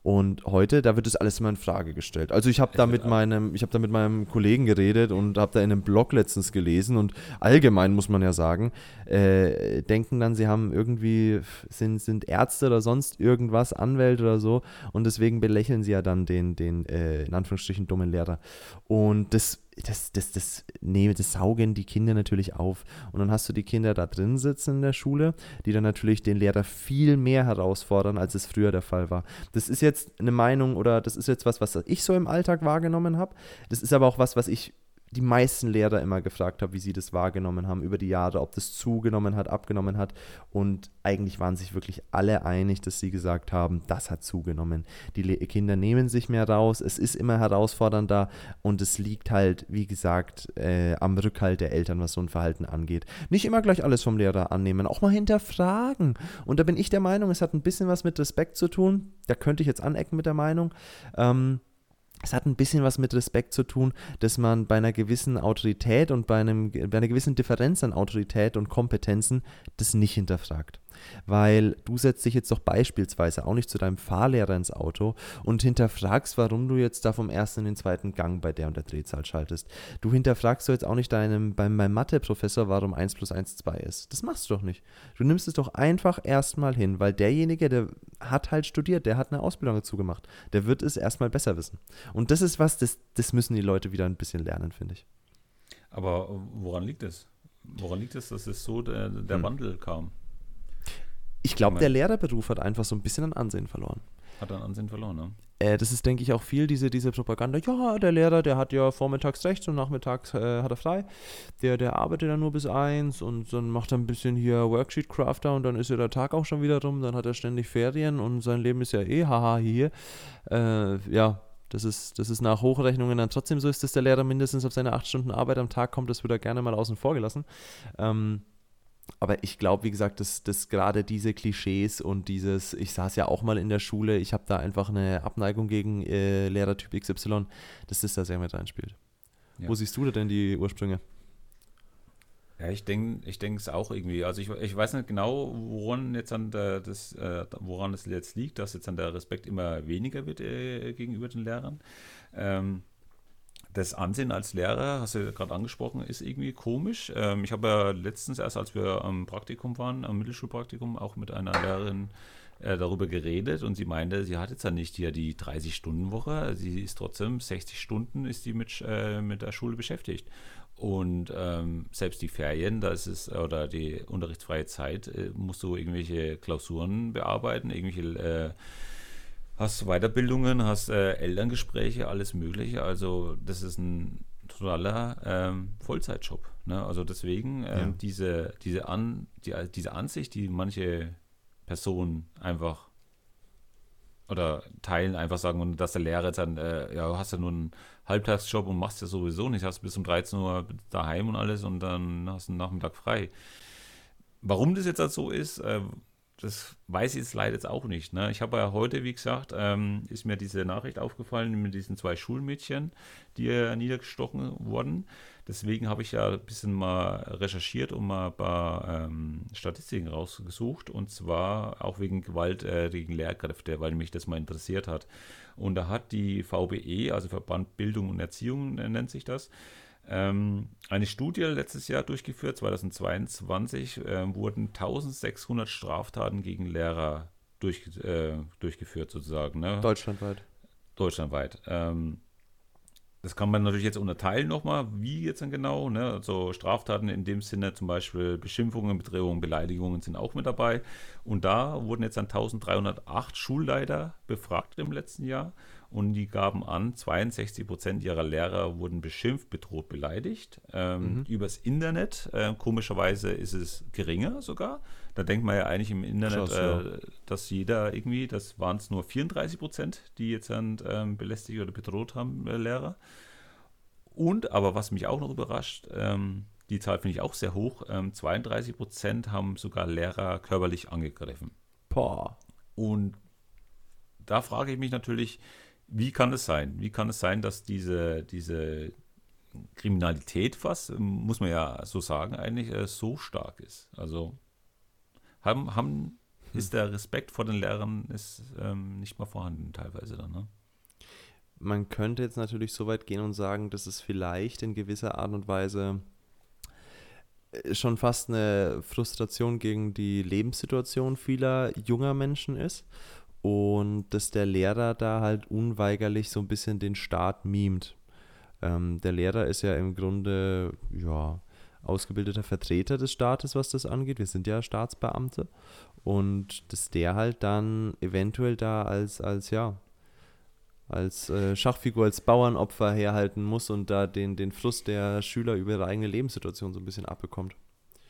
Und heute, da wird das alles immer in Frage gestellt. Also ich habe da mit meinem, ich habe da mit meinem Kollegen geredet und habe da in einem Blog letztens gelesen und allgemein muss man ja sagen, äh, denken dann, sie haben irgendwie, sind, sind Ärzte oder sonst irgendwas, Anwälte oder so und deswegen belächeln sie ja dann den, den äh, in Anführungsstrichen dummen Lehrer. Und das das, das, das, nee, das saugen die Kinder natürlich auf. Und dann hast du die Kinder da drin sitzen in der Schule, die dann natürlich den Lehrer viel mehr herausfordern, als es früher der Fall war. Das ist jetzt eine Meinung oder das ist jetzt was, was ich so im Alltag wahrgenommen habe. Das ist aber auch was, was ich die meisten Lehrer immer gefragt habe, wie sie das wahrgenommen haben über die Jahre, ob das zugenommen hat, abgenommen hat. Und eigentlich waren sich wirklich alle einig, dass sie gesagt haben, das hat zugenommen. Die Le Kinder nehmen sich mehr raus, es ist immer herausfordernder und es liegt halt, wie gesagt, äh, am Rückhalt der Eltern, was so ein Verhalten angeht. Nicht immer gleich alles vom Lehrer annehmen, auch mal hinterfragen. Und da bin ich der Meinung, es hat ein bisschen was mit Respekt zu tun. Da könnte ich jetzt anecken mit der Meinung. Ähm, es hat ein bisschen was mit Respekt zu tun, dass man bei einer gewissen Autorität und bei, einem, bei einer gewissen Differenz an Autorität und Kompetenzen das nicht hinterfragt weil du setzt dich jetzt doch beispielsweise auch nicht zu deinem Fahrlehrer ins Auto und hinterfragst, warum du jetzt da vom ersten in den zweiten Gang bei der und der Drehzahl schaltest. Du hinterfragst du jetzt auch nicht deinem, beim, beim Mathe-Professor, warum 1 plus 1 2 ist. Das machst du doch nicht. Du nimmst es doch einfach erstmal hin, weil derjenige, der hat halt studiert, der hat eine Ausbildung dazu gemacht. Der wird es erstmal besser wissen. Und das ist was, das, das müssen die Leute wieder ein bisschen lernen, finde ich. Aber woran liegt es? Woran liegt es, dass es so der, der hm. Wandel kam? Ich glaube, der Lehrerberuf hat einfach so ein bisschen an Ansehen verloren. Hat an Ansehen verloren, ne? Äh, das ist, denke ich, auch viel diese, diese Propaganda. Ja, der Lehrer, der hat ja vormittags rechts und nachmittags äh, hat er frei. Der, der arbeitet dann nur bis eins und dann macht er ein bisschen hier Worksheet-Crafter und dann ist ja der Tag auch schon wieder rum. Dann hat er ständig Ferien und sein Leben ist ja eh haha hier. Äh, ja, das ist, das ist nach Hochrechnungen dann trotzdem so ist, dass der Lehrer mindestens auf seine acht Stunden Arbeit am Tag kommt. Das wird er gerne mal außen vor gelassen. Ähm, aber ich glaube, wie gesagt, dass, dass gerade diese Klischees und dieses, ich saß ja auch mal in der Schule, ich habe da einfach eine Abneigung gegen äh, Lehrertyp XY, dass das da sehr mit reinspielt. Ja. Wo siehst du da denn die Ursprünge? Ja, ich denke ich es auch irgendwie. Also ich, ich weiß nicht genau, woran jetzt an der, das, äh, woran es jetzt liegt, dass jetzt an der Respekt immer weniger wird äh, gegenüber den Lehrern. Ähm, das Ansehen als Lehrer, hast du gerade angesprochen, ist irgendwie komisch. Ähm, ich habe ja letztens erst, als wir am Praktikum waren, am Mittelschulpraktikum, auch mit einer Lehrerin äh, darüber geredet und sie meinte, sie hat jetzt ja nicht hier die 30-Stunden-Woche, sie ist trotzdem 60 Stunden ist sie mit, äh, mit der Schule beschäftigt. Und ähm, selbst die Ferien, da ist oder die unterrichtsfreie Zeit, äh, musst du irgendwelche Klausuren bearbeiten, irgendwelche äh, hast Weiterbildungen, hast äh, Elterngespräche, alles Mögliche. Also das ist ein totaler ähm, Vollzeitjob. Ne? Also deswegen ähm, ja. diese, diese, An, die, diese Ansicht, die manche Personen einfach oder teilen, einfach sagen, dass der Lehrer dann, äh, ja, hast ja nur einen Halbtagsjob und machst ja sowieso nicht, hast bis um 13 Uhr daheim und alles und dann hast du einen Nachmittag frei. Warum das jetzt halt so ist, äh, das weiß ich jetzt leider jetzt auch nicht. Ne? Ich habe ja heute, wie gesagt, ähm, ist mir diese Nachricht aufgefallen mit diesen zwei Schulmädchen, die ja niedergestochen wurden. Deswegen habe ich ja ein bisschen mal recherchiert und mal ein paar ähm, Statistiken rausgesucht. Und zwar auch wegen Gewalt äh, gegen Lehrkräfte, weil mich das mal interessiert hat. Und da hat die VBE, also Verband Bildung und Erziehung äh, nennt sich das, eine Studie letztes Jahr durchgeführt, 2022, äh, wurden 1600 Straftaten gegen Lehrer durch, äh, durchgeführt, sozusagen. Ne? Deutschlandweit. Deutschlandweit. Ähm, das kann man natürlich jetzt unterteilen nochmal, wie jetzt dann genau. Ne? Also Straftaten in dem Sinne, zum Beispiel Beschimpfungen, Bedrohungen, Beleidigungen sind auch mit dabei. Und da wurden jetzt dann 1308 Schulleiter befragt im letzten Jahr und die gaben an, 62 Prozent ihrer Lehrer wurden beschimpft, bedroht, beleidigt. Ähm, mhm. Übers Internet, äh, komischerweise ist es geringer sogar. Da denkt man ja eigentlich im Internet, Krass, ja. äh, dass jeder irgendwie, das waren es nur 34 Prozent, die jetzt dann ähm, belästigt oder bedroht haben, äh, Lehrer. Und, aber was mich auch noch überrascht, ähm, die Zahl finde ich auch sehr hoch, 32 ähm, Prozent haben sogar Lehrer körperlich angegriffen. Boah. Und da frage ich mich natürlich, wie kann es sein? Wie kann es sein, dass diese, diese Kriminalität fast, muss man ja so sagen, eigentlich äh, so stark ist? Also haben, haben ist der Respekt vor den Lehrern ist ähm, nicht mal vorhanden teilweise dann. Ne? Man könnte jetzt natürlich so weit gehen und sagen, dass es vielleicht in gewisser Art und Weise äh, schon fast eine Frustration gegen die Lebenssituation vieler junger Menschen ist und dass der Lehrer da halt unweigerlich so ein bisschen den Staat mimt. Ähm, der Lehrer ist ja im Grunde, ja, ausgebildeter Vertreter des Staates, was das angeht. Wir sind ja Staatsbeamte. Und dass der halt dann eventuell da als, als ja, als äh, Schachfigur, als Bauernopfer herhalten muss und da den, den Frust der Schüler über ihre eigene Lebenssituation so ein bisschen abbekommt.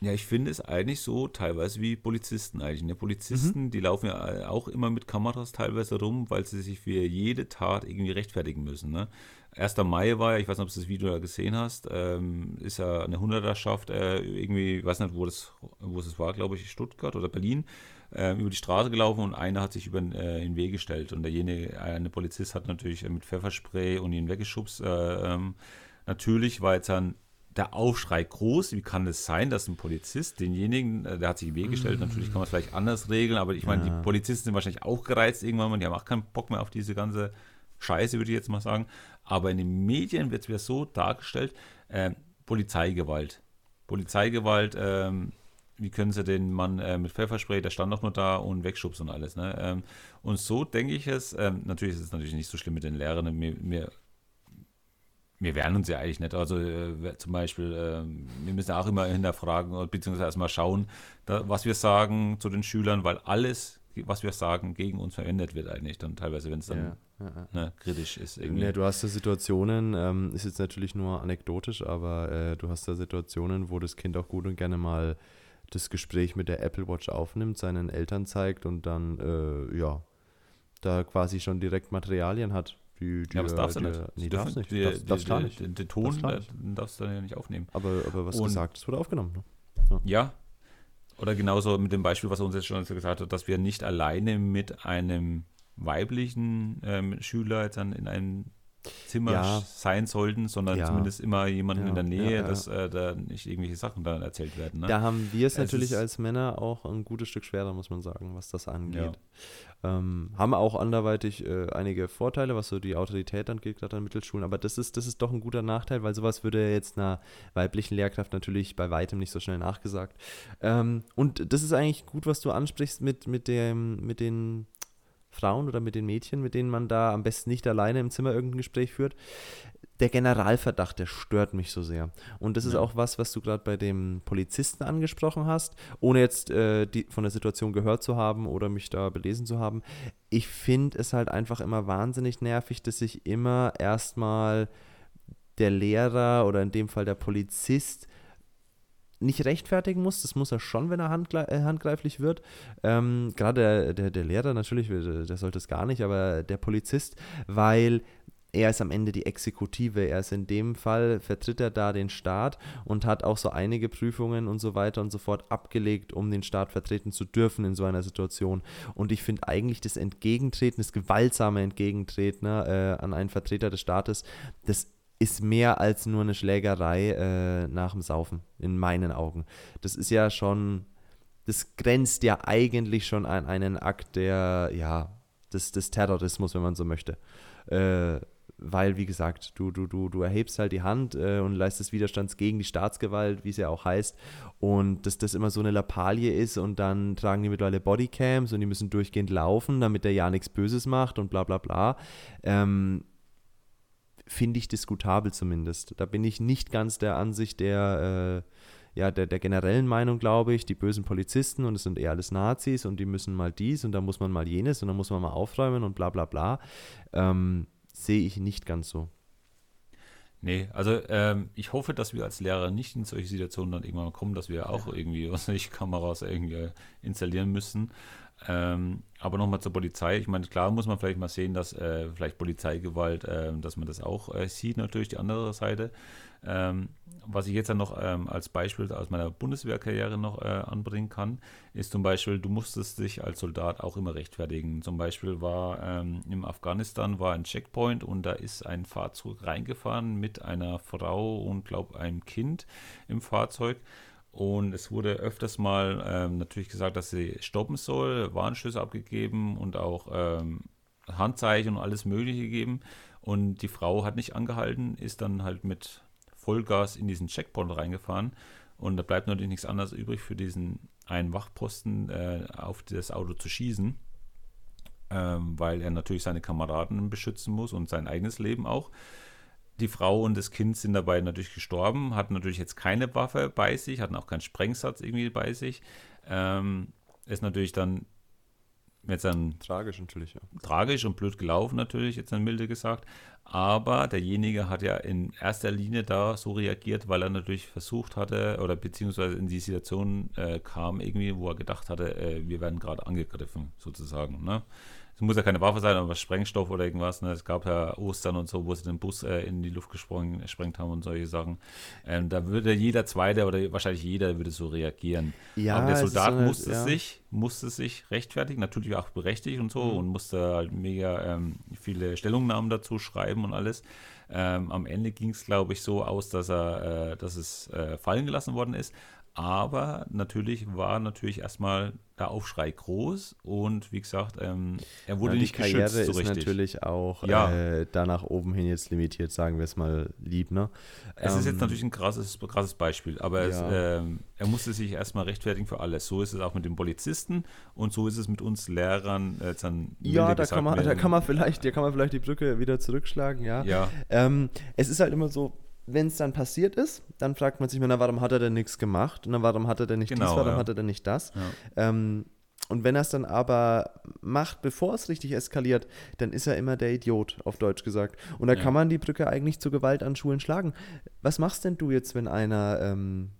Ja, ich finde es eigentlich so teilweise wie Polizisten eigentlich. Ne? Polizisten, mhm. die laufen ja auch immer mit Kameras teilweise rum, weil sie sich für jede Tat irgendwie rechtfertigen müssen. Ne? 1. Mai war ja, ich weiß nicht, ob du das Video da gesehen hast, ähm, ist ja eine Hunderterschaft, äh, irgendwie, ich weiß nicht, wo das, wo es war, glaube ich, Stuttgart oder Berlin, äh, über die Straße gelaufen und einer hat sich über äh, den Weg gestellt und derjenige, eine Polizist hat natürlich mit Pfefferspray und ihn weggeschubst. Äh, ähm, natürlich war jetzt dann der Aufschrei groß. Wie kann es sein, dass ein Polizist denjenigen, äh, der hat sich im Weg gestellt, natürlich kann man es vielleicht anders regeln, aber ich meine, ja. die Polizisten sind wahrscheinlich auch gereizt irgendwann mal, die haben auch keinen Bock mehr auf diese ganze Scheiße, würde ich jetzt mal sagen. Aber in den Medien wird es wieder so dargestellt, äh, Polizeigewalt. Polizeigewalt, ähm, wie können sie den Mann äh, mit Pfefferspray, der stand doch nur da und wegschubsen und alles. Ne? Ähm, und so denke ich es, ähm, natürlich ist es natürlich nicht so schlimm mit den Lehrern, mir, mir wir wehren uns ja eigentlich nicht. Also äh, zum Beispiel, äh, wir müssen auch immer hinterfragen, beziehungsweise erstmal schauen, da, was wir sagen zu den Schülern, weil alles, was wir sagen, gegen uns verwendet wird eigentlich dann teilweise, wenn es dann ja, ja. Ne, kritisch ist. Irgendwie. Ja, du hast da Situationen, ähm, ist jetzt natürlich nur anekdotisch, aber äh, du hast da Situationen, wo das Kind auch gut und gerne mal das Gespräch mit der Apple Watch aufnimmt, seinen Eltern zeigt und dann, äh, ja, da quasi schon direkt Materialien hat die, die, ja, aber das darfst du nicht. Nee, darfst nicht. Die, das, darfst gar nicht. Den, den Ton darfst, darfst du dann ja nicht aufnehmen. Aber, aber was Und, gesagt, es wurde aufgenommen. Ne? Ja. ja. Oder genauso mit dem Beispiel, was er uns jetzt schon gesagt hat, dass wir nicht alleine mit einem weiblichen ähm, Schüler jetzt dann in einem Zimmer ja. sein sollten, sondern ja. zumindest immer jemanden ja. in der Nähe, dass äh, da nicht irgendwelche Sachen dann erzählt werden. Ne? Da haben wir es natürlich als Männer auch ein gutes Stück schwerer, muss man sagen, was das angeht. Ähm, haben auch anderweitig äh, einige Vorteile, was so die Autorität angeht, gerade an Mittelschulen, aber das ist, das ist doch ein guter Nachteil, weil sowas würde jetzt einer weiblichen Lehrkraft natürlich bei weitem nicht so schnell nachgesagt. Ähm, und das ist eigentlich gut, was du ansprichst mit, mit, dem, mit den Frauen oder mit den Mädchen, mit denen man da am besten nicht alleine im Zimmer irgendein Gespräch führt. Der Generalverdacht, der stört mich so sehr. Und das ist auch was, was du gerade bei dem Polizisten angesprochen hast, ohne jetzt äh, die, von der Situation gehört zu haben oder mich da belesen zu haben. Ich finde es halt einfach immer wahnsinnig nervig, dass sich immer erstmal der Lehrer oder in dem Fall der Polizist nicht rechtfertigen muss. Das muss er schon, wenn er äh, handgreiflich wird. Ähm, Gerade der, der, der, Lehrer natürlich, der sollte es gar nicht, aber der Polizist, weil er ist am Ende die Exekutive. Er ist in dem Fall, vertritt er da den Staat und hat auch so einige Prüfungen und so weiter und so fort abgelegt, um den Staat vertreten zu dürfen in so einer Situation. Und ich finde eigentlich das Entgegentreten, das gewaltsame Entgegentreten äh, an einen Vertreter des Staates, das ist mehr als nur eine Schlägerei äh, nach dem Saufen, in meinen Augen. Das ist ja schon, das grenzt ja eigentlich schon an einen Akt der, ja, des, des Terrorismus, wenn man so möchte. Äh, weil, wie gesagt, du, du, du, du erhebst halt die Hand äh, und leistest Widerstands gegen die Staatsgewalt, wie es ja auch heißt. Und dass das immer so eine Lappalie ist und dann tragen die mittlerweile Bodycams und die müssen durchgehend laufen, damit der ja nichts Böses macht und bla bla bla. Ähm, finde ich diskutabel zumindest. Da bin ich nicht ganz der Ansicht der, äh, ja, der, der generellen Meinung, glaube ich, die bösen Polizisten und es sind eher alles Nazis und die müssen mal dies und da muss man mal jenes und dann muss man mal aufräumen und bla bla bla. Ähm, sehe ich nicht ganz so. Nee, also ähm, ich hoffe, dass wir als Lehrer nicht in solche Situationen dann irgendwann kommen, dass wir auch irgendwie, was nicht, Kameras irgendwie installieren müssen. Ähm, aber nochmal zur Polizei. Ich meine, klar muss man vielleicht mal sehen, dass äh, vielleicht Polizeigewalt, äh, dass man das auch äh, sieht, natürlich die andere Seite. Ähm, was ich jetzt dann noch ähm, als Beispiel aus meiner Bundeswehrkarriere noch äh, anbringen kann, ist zum Beispiel, du musstest dich als Soldat auch immer rechtfertigen. Zum Beispiel war ähm, im Afghanistan war ein Checkpoint und da ist ein Fahrzeug reingefahren mit einer Frau und glaube einem Kind im Fahrzeug. Und es wurde öfters mal ähm, natürlich gesagt, dass sie stoppen soll, Warnschlüsse abgegeben und auch ähm, Handzeichen und alles Mögliche gegeben. Und die Frau hat nicht angehalten, ist dann halt mit Vollgas in diesen Checkpoint reingefahren. Und da bleibt natürlich nichts anderes übrig für diesen einen Wachposten äh, auf das Auto zu schießen, ähm, weil er natürlich seine Kameraden beschützen muss und sein eigenes Leben auch. Die Frau und das Kind sind dabei natürlich gestorben, hatten natürlich jetzt keine Waffe bei sich, hatten auch keinen Sprengsatz irgendwie bei sich. Ähm, ist natürlich dann jetzt dann tragisch natürlich, ja. Tragisch und blöd gelaufen natürlich, jetzt dann milde gesagt. Aber derjenige hat ja in erster Linie da so reagiert, weil er natürlich versucht hatte oder beziehungsweise in die Situation äh, kam irgendwie, wo er gedacht hatte, äh, wir werden gerade angegriffen sozusagen. Ne? Es muss ja keine Waffe sein, aber Sprengstoff oder irgendwas. Ne? Es gab ja Ostern und so, wo sie den Bus äh, in die Luft gesprengt haben und solche Sachen. Ähm, da würde jeder Zweite oder wahrscheinlich jeder würde so reagieren. Ja, aber der Soldat so eine, musste, ja. sich, musste sich rechtfertigen, natürlich auch berechtigt und so mhm. und musste halt mega ähm, viele Stellungnahmen dazu schreiben und alles. Ähm, am Ende ging es, glaube ich, so aus, dass er, äh, dass es äh, fallen gelassen worden ist. Aber natürlich war natürlich erstmal der Aufschrei groß und wie gesagt, ähm, er wurde ja, nicht Karriere geschützt so ist natürlich auch ja. äh, da nach oben hin jetzt limitiert, sagen wir es mal lieb, ne? Es ähm, ist jetzt ähm, natürlich ein krasses, krasses Beispiel, aber ja. es, ähm, er musste sich erstmal rechtfertigen für alles. So ist es auch mit den Polizisten und so ist es mit uns Lehrern. Äh, dann ja, da kann, man, da kann man vielleicht, da kann man vielleicht die Brücke wieder zurückschlagen, ja. ja. Ähm, es ist halt immer so, wenn es dann passiert ist, dann fragt man sich na, warum hat er denn nichts gemacht? Und dann, warum hat er denn nicht genau, dies, warum ja. hat er denn nicht das? Ja. Ähm, und wenn er es dann aber macht, bevor es richtig eskaliert, dann ist er immer der Idiot, auf Deutsch gesagt. Und da ja. kann man die Brücke eigentlich zur Gewalt an Schulen schlagen. Was machst denn du jetzt, wenn einer ähm,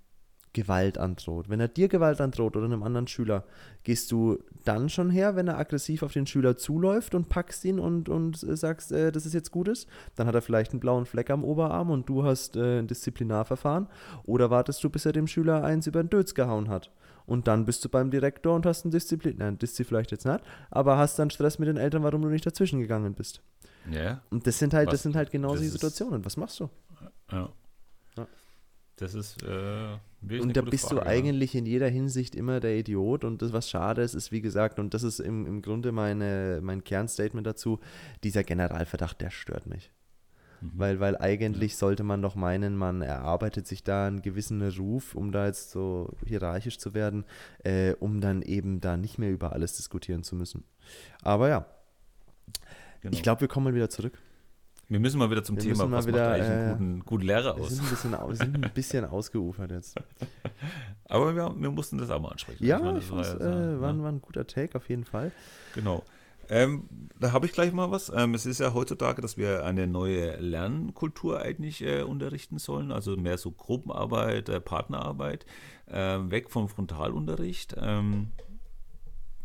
Gewalt androht. Wenn er dir Gewalt androht oder einem anderen Schüler, gehst du dann schon her, wenn er aggressiv auf den Schüler zuläuft und packst ihn und, und sagst, äh, das ist jetzt Gutes? Dann hat er vielleicht einen blauen Fleck am Oberarm und du hast äh, ein Disziplinarverfahren. Oder wartest du, bis er dem Schüler eins über den Dötz gehauen hat? Und dann bist du beim Direktor und hast ein Disziplin, nein, Disziplin vielleicht jetzt nicht, aber hast dann Stress mit den Eltern, warum du nicht dazwischen gegangen bist. Ja. Und das sind halt, Was, das sind halt genau die Situationen. Was machst du? Ja. Das ist. Äh, und da bist Frage, du eigentlich in jeder Hinsicht immer der Idiot. Und das, was schade ist, ist, wie gesagt, und das ist im, im Grunde meine, mein Kernstatement dazu: dieser Generalverdacht, der stört mich. Mhm. Weil, weil eigentlich ja. sollte man doch meinen, man erarbeitet sich da einen gewissen Ruf, um da jetzt so hierarchisch zu werden, äh, um dann eben da nicht mehr über alles diskutieren zu müssen. Aber ja, genau. ich glaube, wir kommen mal wieder zurück. Wir müssen mal wieder zum wir Thema, was wieder, macht eigentlich einen guten, guten Lehrer aus? Wir sind ein bisschen, sind ein bisschen ausgeufert jetzt. Aber wir, wir, mussten das auch mal ansprechen. Ja, ich, ich fand, war, äh, war, war, ein guter Take auf jeden Fall. Genau. Ähm, da habe ich gleich mal was. Ähm, es ist ja heutzutage, dass wir eine neue Lernkultur eigentlich äh, unterrichten sollen, also mehr so Gruppenarbeit, äh, Partnerarbeit, äh, weg vom Frontalunterricht. Ähm,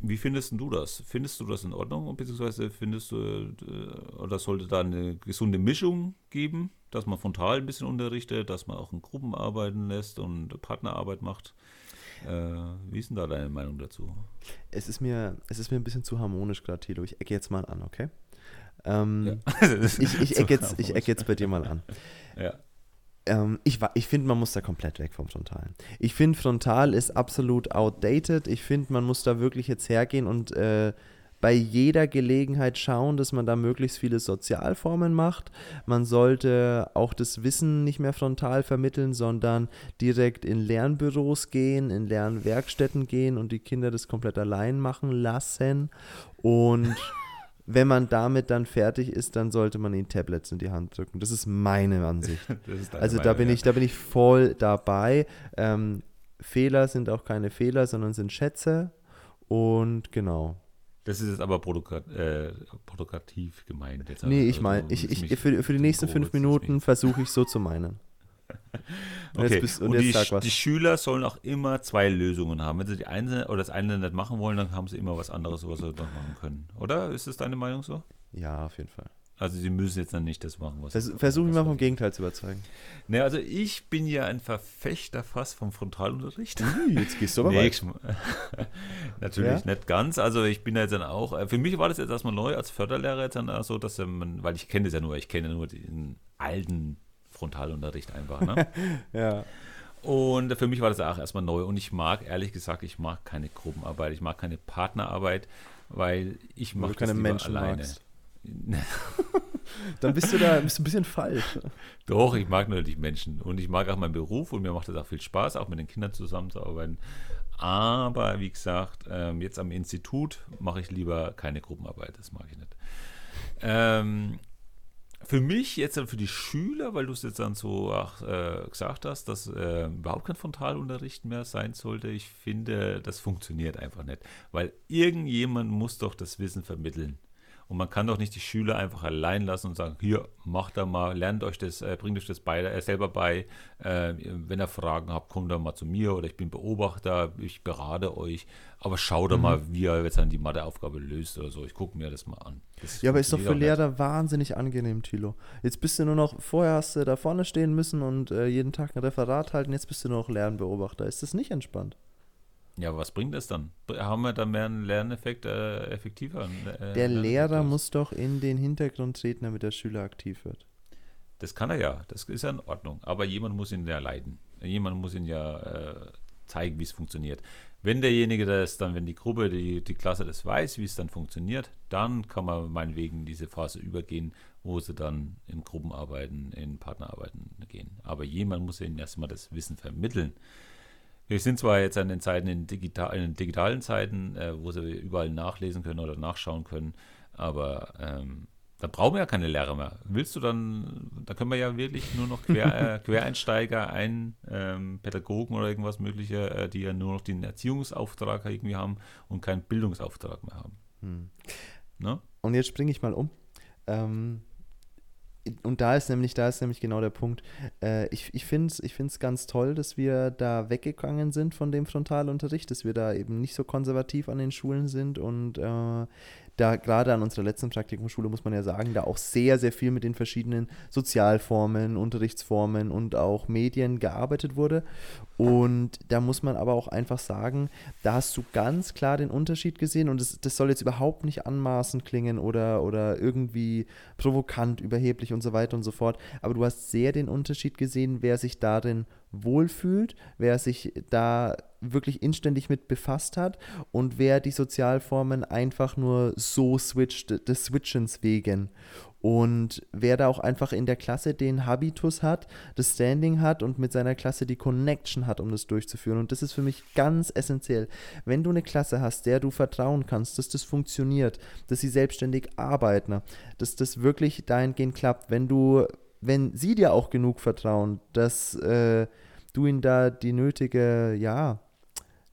wie findest du das? Findest du das in Ordnung? Beziehungsweise findest du, äh, oder sollte da eine gesunde Mischung geben, dass man frontal ein bisschen unterrichtet, dass man auch in Gruppen arbeiten lässt und Partnerarbeit macht? Äh, wie ist denn da deine Meinung dazu? Es ist mir, es ist mir ein bisschen zu harmonisch gerade, Tilo. Ich ecke jetzt mal an, okay? Ähm, ja. ich, ich, ecke jetzt, ich ecke jetzt bei dir mal an. Ja. Ähm, ich ich finde, man muss da komplett weg vom Frontalen. Ich finde, Frontal ist absolut outdated. Ich finde, man muss da wirklich jetzt hergehen und äh, bei jeder Gelegenheit schauen, dass man da möglichst viele Sozialformen macht. Man sollte auch das Wissen nicht mehr frontal vermitteln, sondern direkt in Lernbüros gehen, in Lernwerkstätten gehen und die Kinder das komplett allein machen lassen. Und wenn man damit dann fertig ist, dann sollte man ihnen Tablets in die Hand drücken. Das ist meine Ansicht. Ist also da bin ja. ich, da bin ich voll dabei. Ähm, Fehler sind auch keine Fehler, sondern sind Schätze. Und genau. Das ist jetzt aber äh, provokativ gemeint. Jetzt nee, ich meine, ich, ich, für, für die nächsten fünf Minuten versuche ich so zu meinen. Und okay. Bist, und, und die, die, Schüler sollen auch immer zwei Lösungen haben. Wenn sie die eine oder das eine nicht machen wollen, dann haben sie immer was anderes, was sie noch machen können. Oder? Ist das deine Meinung so? Ja, auf jeden Fall. Also sie müssen jetzt dann nicht das machen, was Vers Versuche ich mal vom Gegenteil zu überzeugen. Ne, also ich bin ja ein Verfechter fast vom Frontalunterricht. Ui, jetzt gehst du aber nee. Natürlich ja? nicht ganz. Also ich bin ja jetzt dann auch, äh, für mich war das jetzt erstmal neu als Förderlehrer jetzt dann so, dass man, weil ich kenne das ja nur, ich kenne nur den alten Frontalunterricht einfach. Ne? ja. Und für mich war das auch erstmal neu. Und ich mag, ehrlich gesagt, ich mag keine Gruppenarbeit. Ich mag keine Partnerarbeit, weil ich mache keine Menschen alleine. Dann bist du da bist du ein bisschen falsch. Doch, ich mag natürlich Menschen. Und ich mag auch meinen Beruf und mir macht das auch viel Spaß, auch mit den Kindern zusammenzuarbeiten. Aber wie gesagt, ähm, jetzt am Institut mache ich lieber keine Gruppenarbeit. Das mag ich nicht. Ähm, für mich, jetzt dann für die Schüler, weil du es jetzt dann so ach, äh, gesagt hast, dass äh, überhaupt kein Frontalunterricht mehr sein sollte, ich finde, das funktioniert einfach nicht. Weil irgendjemand muss doch das Wissen vermitteln. Und man kann doch nicht die Schüler einfach allein lassen und sagen, hier, macht da mal, lernt euch das, äh, bringt euch das bei, äh, selber bei. Äh, wenn ihr Fragen habt, kommt da mal zu mir oder ich bin Beobachter, ich berate euch. Aber schaut doch mhm. mal, wie ihr jetzt dann die Matheaufgabe löst oder so. Ich gucke mir das mal an. Das ja, aber ist doch für Lehrer nicht. wahnsinnig angenehm, Thilo. Jetzt bist du nur noch, vorher hast du da vorne stehen müssen und äh, jeden Tag ein Referat halten, jetzt bist du nur noch Lernbeobachter. Ist das nicht entspannt? Ja, aber was bringt das dann? Haben wir da mehr einen Lerneffekt äh, effektiver? Äh, der Lehrer muss doch in den Hintergrund treten, damit der Schüler aktiv wird. Das kann er ja, das ist ja in Ordnung. Aber jemand muss ihn ja leiten. Jemand muss ihn ja äh, zeigen, wie es funktioniert. Wenn derjenige das dann, wenn die Gruppe, die, die Klasse das weiß, wie es dann funktioniert, dann kann man meinetwegen diese Phase übergehen, wo sie dann in Gruppenarbeiten, in Partnerarbeiten gehen. Aber jemand muss ihnen erstmal das Wissen vermitteln. Wir sind zwar jetzt an den Zeiten, in, digital, in digitalen Zeiten, äh, wo sie überall nachlesen können oder nachschauen können, aber ähm, dann brauchen wir ja keine Lehrer mehr. Willst du dann, da können wir ja wirklich nur noch Quer, äh, Quereinsteiger, ein ähm, Pädagogen oder irgendwas mögliche, äh, die ja nur noch den Erziehungsauftrag irgendwie haben und keinen Bildungsauftrag mehr haben. Hm. Ne? Und jetzt springe ich mal um. Ähm, und da ist nämlich, da ist nämlich genau der Punkt. Äh, ich ich finde es ich find's ganz toll, dass wir da weggegangen sind von dem Frontalunterricht, dass wir da eben nicht so konservativ an den Schulen sind und äh, da gerade an unserer letzten Praktikumsschule muss man ja sagen, da auch sehr, sehr viel mit den verschiedenen Sozialformen, Unterrichtsformen und auch Medien gearbeitet wurde. Und da muss man aber auch einfach sagen, da hast du ganz klar den Unterschied gesehen und das, das soll jetzt überhaupt nicht anmaßend klingen oder, oder irgendwie provokant, überheblich und so weiter und so fort. Aber du hast sehr den Unterschied gesehen, wer sich darin wohlfühlt, wer sich da wirklich inständig mit befasst hat und wer die Sozialformen einfach nur so switcht, des Switchens wegen. Und wer da auch einfach in der Klasse den Habitus hat, das Standing hat und mit seiner Klasse die Connection hat, um das durchzuführen. Und das ist für mich ganz essentiell. Wenn du eine Klasse hast, der du vertrauen kannst, dass das funktioniert, dass sie selbstständig arbeiten, dass das wirklich dahingehend klappt, wenn du, wenn sie dir auch genug vertrauen, dass äh, du ihnen da die nötige, ja,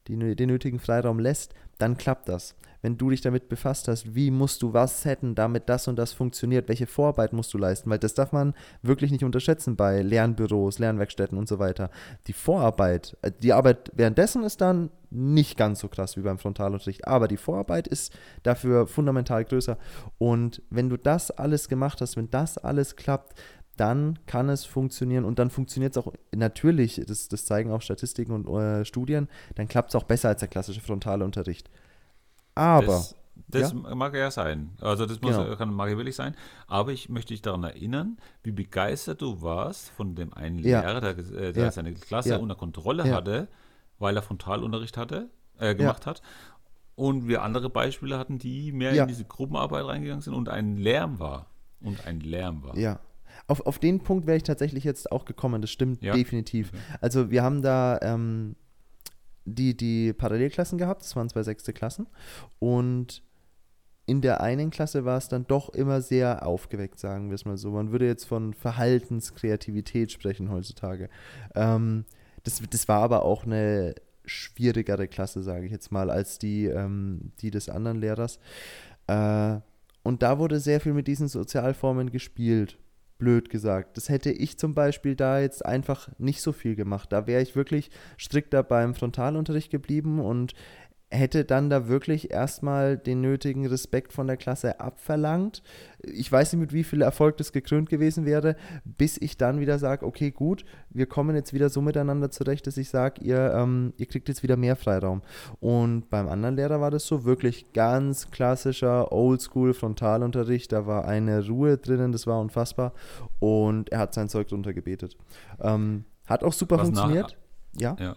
die, den nötigen Freiraum lässt, dann klappt das. Wenn du dich damit befasst hast, wie musst du was setzen, damit das und das funktioniert, welche Vorarbeit musst du leisten, weil das darf man wirklich nicht unterschätzen bei Lernbüros, Lernwerkstätten und so weiter. Die Vorarbeit, äh, die Arbeit währenddessen ist dann nicht ganz so krass wie beim Frontalunterricht, aber die Vorarbeit ist dafür fundamental größer. Und wenn du das alles gemacht hast, wenn das alles klappt, dann kann es funktionieren und dann funktioniert es auch natürlich, das, das zeigen auch Statistiken und äh, Studien, dann klappt es auch besser als der klassische Frontalunterricht. Aber. Das, das ja? mag ja sein. Also das muss, genau. kann, mag ja wirklich sein. Aber ich möchte dich daran erinnern, wie begeistert du warst von dem einen ja. Lehrer, der, äh, der ja. seine Klasse unter Kontrolle hatte, weil er Frontalunterricht hatte, äh, gemacht hat. Und wir andere Beispiele hatten, die mehr in diese Gruppenarbeit reingegangen sind und ein Lärm war. Und ein Lärm war. Ja, auf, auf den Punkt wäre ich tatsächlich jetzt auch gekommen, das stimmt ja. definitiv. Also wir haben da ähm, die, die Parallelklassen gehabt, das waren zwei sechste Klassen und in der einen Klasse war es dann doch immer sehr aufgeweckt, sagen wir es mal so. Man würde jetzt von Verhaltenskreativität sprechen heutzutage. Ähm, das, das war aber auch eine schwierigere Klasse, sage ich jetzt mal, als die, ähm, die des anderen Lehrers. Äh, und da wurde sehr viel mit diesen Sozialformen gespielt blöd gesagt. Das hätte ich zum Beispiel da jetzt einfach nicht so viel gemacht. Da wäre ich wirklich strikter beim Frontalunterricht geblieben und hätte dann da wirklich erstmal den nötigen Respekt von der Klasse abverlangt. Ich weiß nicht, mit wie viel Erfolg das gekrönt gewesen wäre, bis ich dann wieder sage, okay, gut, wir kommen jetzt wieder so miteinander zurecht, dass ich sage, ihr, ähm, ihr kriegt jetzt wieder mehr Freiraum. Und beim anderen Lehrer war das so wirklich ganz klassischer Oldschool Frontalunterricht. Da war eine Ruhe drinnen, das war unfassbar. Und er hat sein Zeug drunter gebetet. Ähm, hat auch super Was funktioniert. Nach Ja. Ja.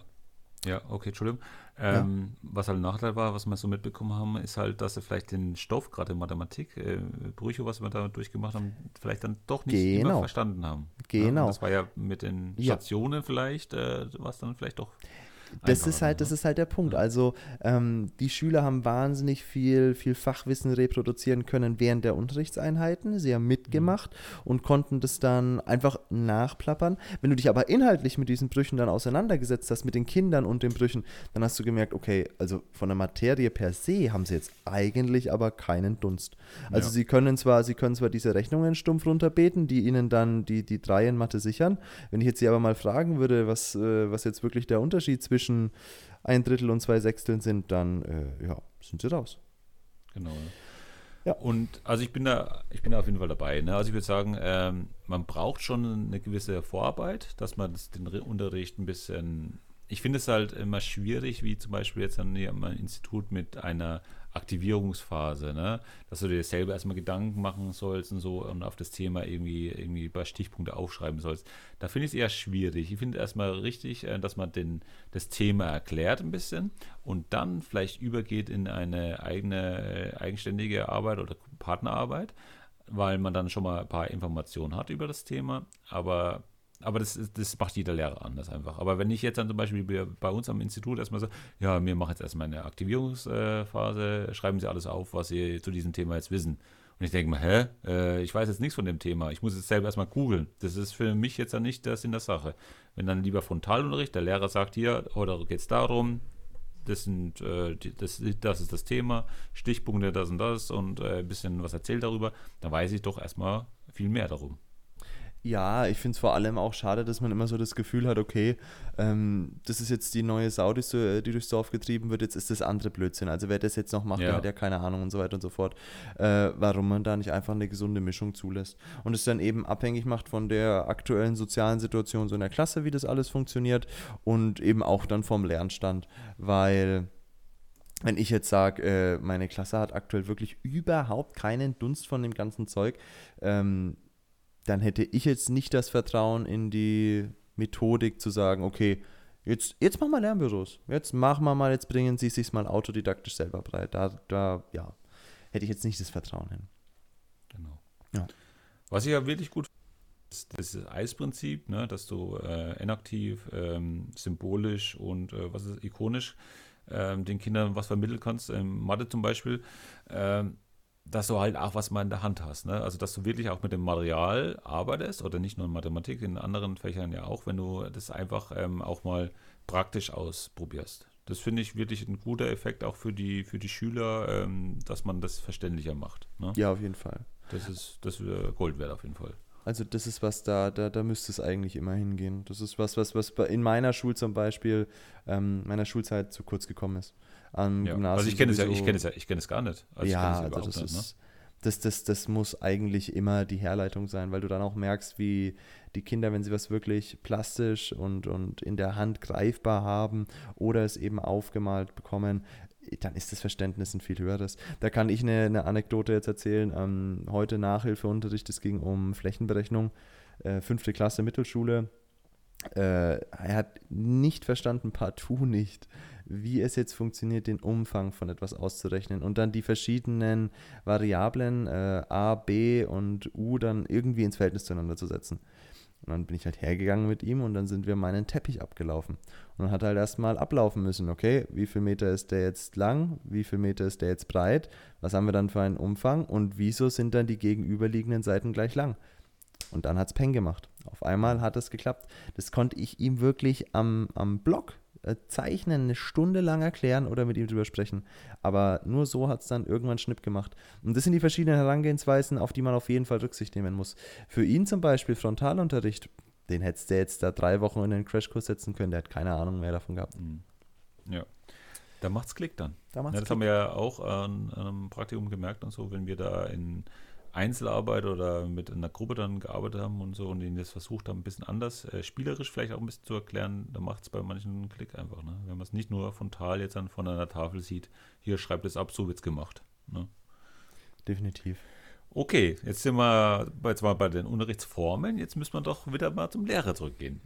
Ja, okay, Entschuldigung. Ähm, ja. Was halt ein Nachteil war, was wir so mitbekommen haben, ist halt, dass sie vielleicht den Stoff, gerade in Mathematik, äh, Brüche, was wir da durchgemacht haben, vielleicht dann doch nicht genau. immer verstanden haben. Genau. Ja, das war ja mit den Stationen ja. vielleicht, äh, was dann vielleicht doch das ist halt, das ist halt der Punkt. Also ähm, die Schüler haben wahnsinnig viel, viel Fachwissen reproduzieren können während der Unterrichtseinheiten. Sie haben mitgemacht mhm. und konnten das dann einfach nachplappern. Wenn du dich aber inhaltlich mit diesen Brüchen dann auseinandergesetzt hast, mit den Kindern und den Brüchen, dann hast du gemerkt, okay, also von der Materie per se haben sie jetzt eigentlich aber keinen Dunst. Also ja. sie können zwar, sie können zwar diese Rechnungen stumpf runterbeten, die ihnen dann die, die drei in Mathe sichern. Wenn ich jetzt sie aber mal fragen würde, was, äh, was jetzt wirklich der Unterschied zwischen zwischen ein Drittel und zwei Sechsteln sind, dann äh, ja, sind sie raus. Genau. Ja. Und also ich bin da, ich bin da auf jeden Fall dabei. Ne? Also ich würde sagen, ähm, man braucht schon eine gewisse Vorarbeit, dass man das, den Unterricht ein bisschen. Ich finde es halt immer schwierig, wie zum Beispiel jetzt an einem Institut mit einer Aktivierungsphase, ne? dass du dir selber erstmal Gedanken machen sollst und so und auf das Thema irgendwie, irgendwie ein paar Stichpunkte aufschreiben sollst. Da finde ich es eher schwierig. Ich finde erstmal richtig, äh, dass man den, das Thema erklärt ein bisschen und dann vielleicht übergeht in eine eigene, äh, eigenständige Arbeit oder Partnerarbeit, weil man dann schon mal ein paar Informationen hat über das Thema, aber aber das, das macht jeder Lehrer anders einfach. Aber wenn ich jetzt dann zum Beispiel bei uns am Institut erstmal so, ja, wir machen jetzt erstmal eine Aktivierungsphase, schreiben Sie alles auf, was Sie zu diesem Thema jetzt wissen. Und ich denke mal, hä, äh, ich weiß jetzt nichts von dem Thema. Ich muss jetzt selber erstmal googeln. Das ist für mich jetzt dann nicht das in der Sache. Wenn dann lieber Frontalunterricht, der Lehrer sagt hier, oder geht es darum, das, sind, äh, das, das ist das Thema, Stichpunkte, das und das und äh, ein bisschen was erzählt darüber, dann weiß ich doch erstmal viel mehr darum. Ja, ich finde es vor allem auch schade, dass man immer so das Gefühl hat, okay, ähm, das ist jetzt die neue Sau, die, so, die, durchs Dorf getrieben wird, jetzt ist das andere Blödsinn. Also wer das jetzt noch macht, ja. der hat ja keine Ahnung und so weiter und so fort. Äh, warum man da nicht einfach eine gesunde Mischung zulässt. Und es dann eben abhängig macht von der aktuellen sozialen Situation so in der Klasse, wie das alles funktioniert und eben auch dann vom Lernstand, weil wenn ich jetzt sage, äh, meine Klasse hat aktuell wirklich überhaupt keinen Dunst von dem ganzen Zeug, ähm, dann hätte ich jetzt nicht das Vertrauen in die Methodik zu sagen, okay, jetzt, jetzt machen wir Lernbüros. Jetzt machen wir mal, jetzt bringen Sie sich mal autodidaktisch selber breit. Da, da, ja, hätte ich jetzt nicht das Vertrauen hin. Genau. Ja. Was ich ja wirklich gut ist das Eisprinzip, ne, dass du äh, inaktiv, ähm, symbolisch und äh, was ist ikonisch ähm, den Kindern was vermitteln kannst. Ähm, Mathe zum Beispiel. Ähm, dass du halt auch was mal in der Hand hast. Ne? Also, dass du wirklich auch mit dem Material arbeitest oder nicht nur in Mathematik, in anderen Fächern ja auch, wenn du das einfach ähm, auch mal praktisch ausprobierst. Das finde ich wirklich ein guter Effekt auch für die, für die Schüler, ähm, dass man das verständlicher macht. Ne? Ja, auf jeden Fall. Das ist, das ist Gold wert auf jeden Fall. Also das ist was, da, da, da müsste es eigentlich immer hingehen. Das ist was, was, was in meiner Schule zum Beispiel, ähm, meiner Schulzeit zu kurz gekommen ist am ja. Gymnasium. Also ich kenne es ja, ich kenne es ja, ich kenne es gar nicht. Also ja, also das nicht, ist. Ne? Das, das, das muss eigentlich immer die Herleitung sein, weil du dann auch merkst, wie die Kinder, wenn sie was wirklich plastisch und, und in der Hand greifbar haben oder es eben aufgemalt bekommen, dann ist das Verständnis ein viel höheres. Da kann ich eine, eine Anekdote jetzt erzählen. Ähm, heute Nachhilfeunterricht, es ging um Flächenberechnung, äh, fünfte Klasse Mittelschule. Äh, er hat nicht verstanden, partout nicht, wie es jetzt funktioniert, den Umfang von etwas auszurechnen und dann die verschiedenen Variablen äh, a, b und u dann irgendwie ins Verhältnis zueinander zu setzen. Und dann bin ich halt hergegangen mit ihm und dann sind wir meinen Teppich abgelaufen. Und dann hat er halt erstmal ablaufen müssen, okay, wie viel Meter ist der jetzt lang, wie viel Meter ist der jetzt breit, was haben wir dann für einen Umfang und wieso sind dann die gegenüberliegenden Seiten gleich lang. Und dann hat es Peng gemacht. Auf einmal hat es geklappt. Das konnte ich ihm wirklich am, am Block äh, zeichnen, eine Stunde lang erklären oder mit ihm drüber sprechen. Aber nur so hat es dann irgendwann Schnipp gemacht. Und das sind die verschiedenen Herangehensweisen, auf die man auf jeden Fall Rücksicht nehmen muss. Für ihn zum Beispiel Frontalunterricht, den hättest du jetzt da drei Wochen in den Crashkurs setzen können, der hat keine Ahnung mehr davon gehabt. Mhm. Ja. Da macht's Klick dann. Da macht's ja, das Klick. haben wir ja auch an, an einem Praktikum gemerkt und so, wenn wir da in Einzelarbeit oder mit einer Gruppe dann gearbeitet haben und so und ihnen das versucht haben, ein bisschen anders, äh, spielerisch vielleicht auch ein bisschen zu erklären, da macht es bei manchen einen Klick einfach. Ne? Wenn man es nicht nur frontal jetzt dann von einer Tafel sieht, hier schreibt es ab, so wird es gemacht. Ne? Definitiv. Okay, jetzt sind wir bei, zwar bei den Unterrichtsformen, jetzt müssen wir doch wieder mal zum Lehrer zurückgehen.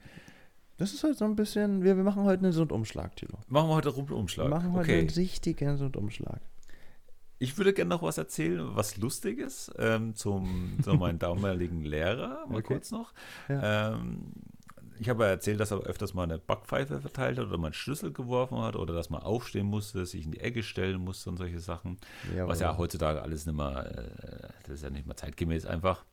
Das ist halt so ein bisschen, wir, wir machen heute einen Rundumschlag, Tilo. Machen wir heute einen Rundumschlag. Wir machen heute okay. einen richtigen Rundumschlag. Ich würde gerne noch was erzählen, was Lustiges ähm, zum, zu meinem damaligen Lehrer, mal Okay. kurz noch. Ja. Ähm, ich habe ja erzählt, dass er öfters mal eine Backpfeife verteilt hat oder mal einen Schlüssel geworfen hat oder dass man aufstehen musste, sich in die Ecke stellen musste und solche Sachen. Was ja Jawohl. heutzutage alles nicht mehr, äh, das ist ja nicht mehr zeitgemäß einfach.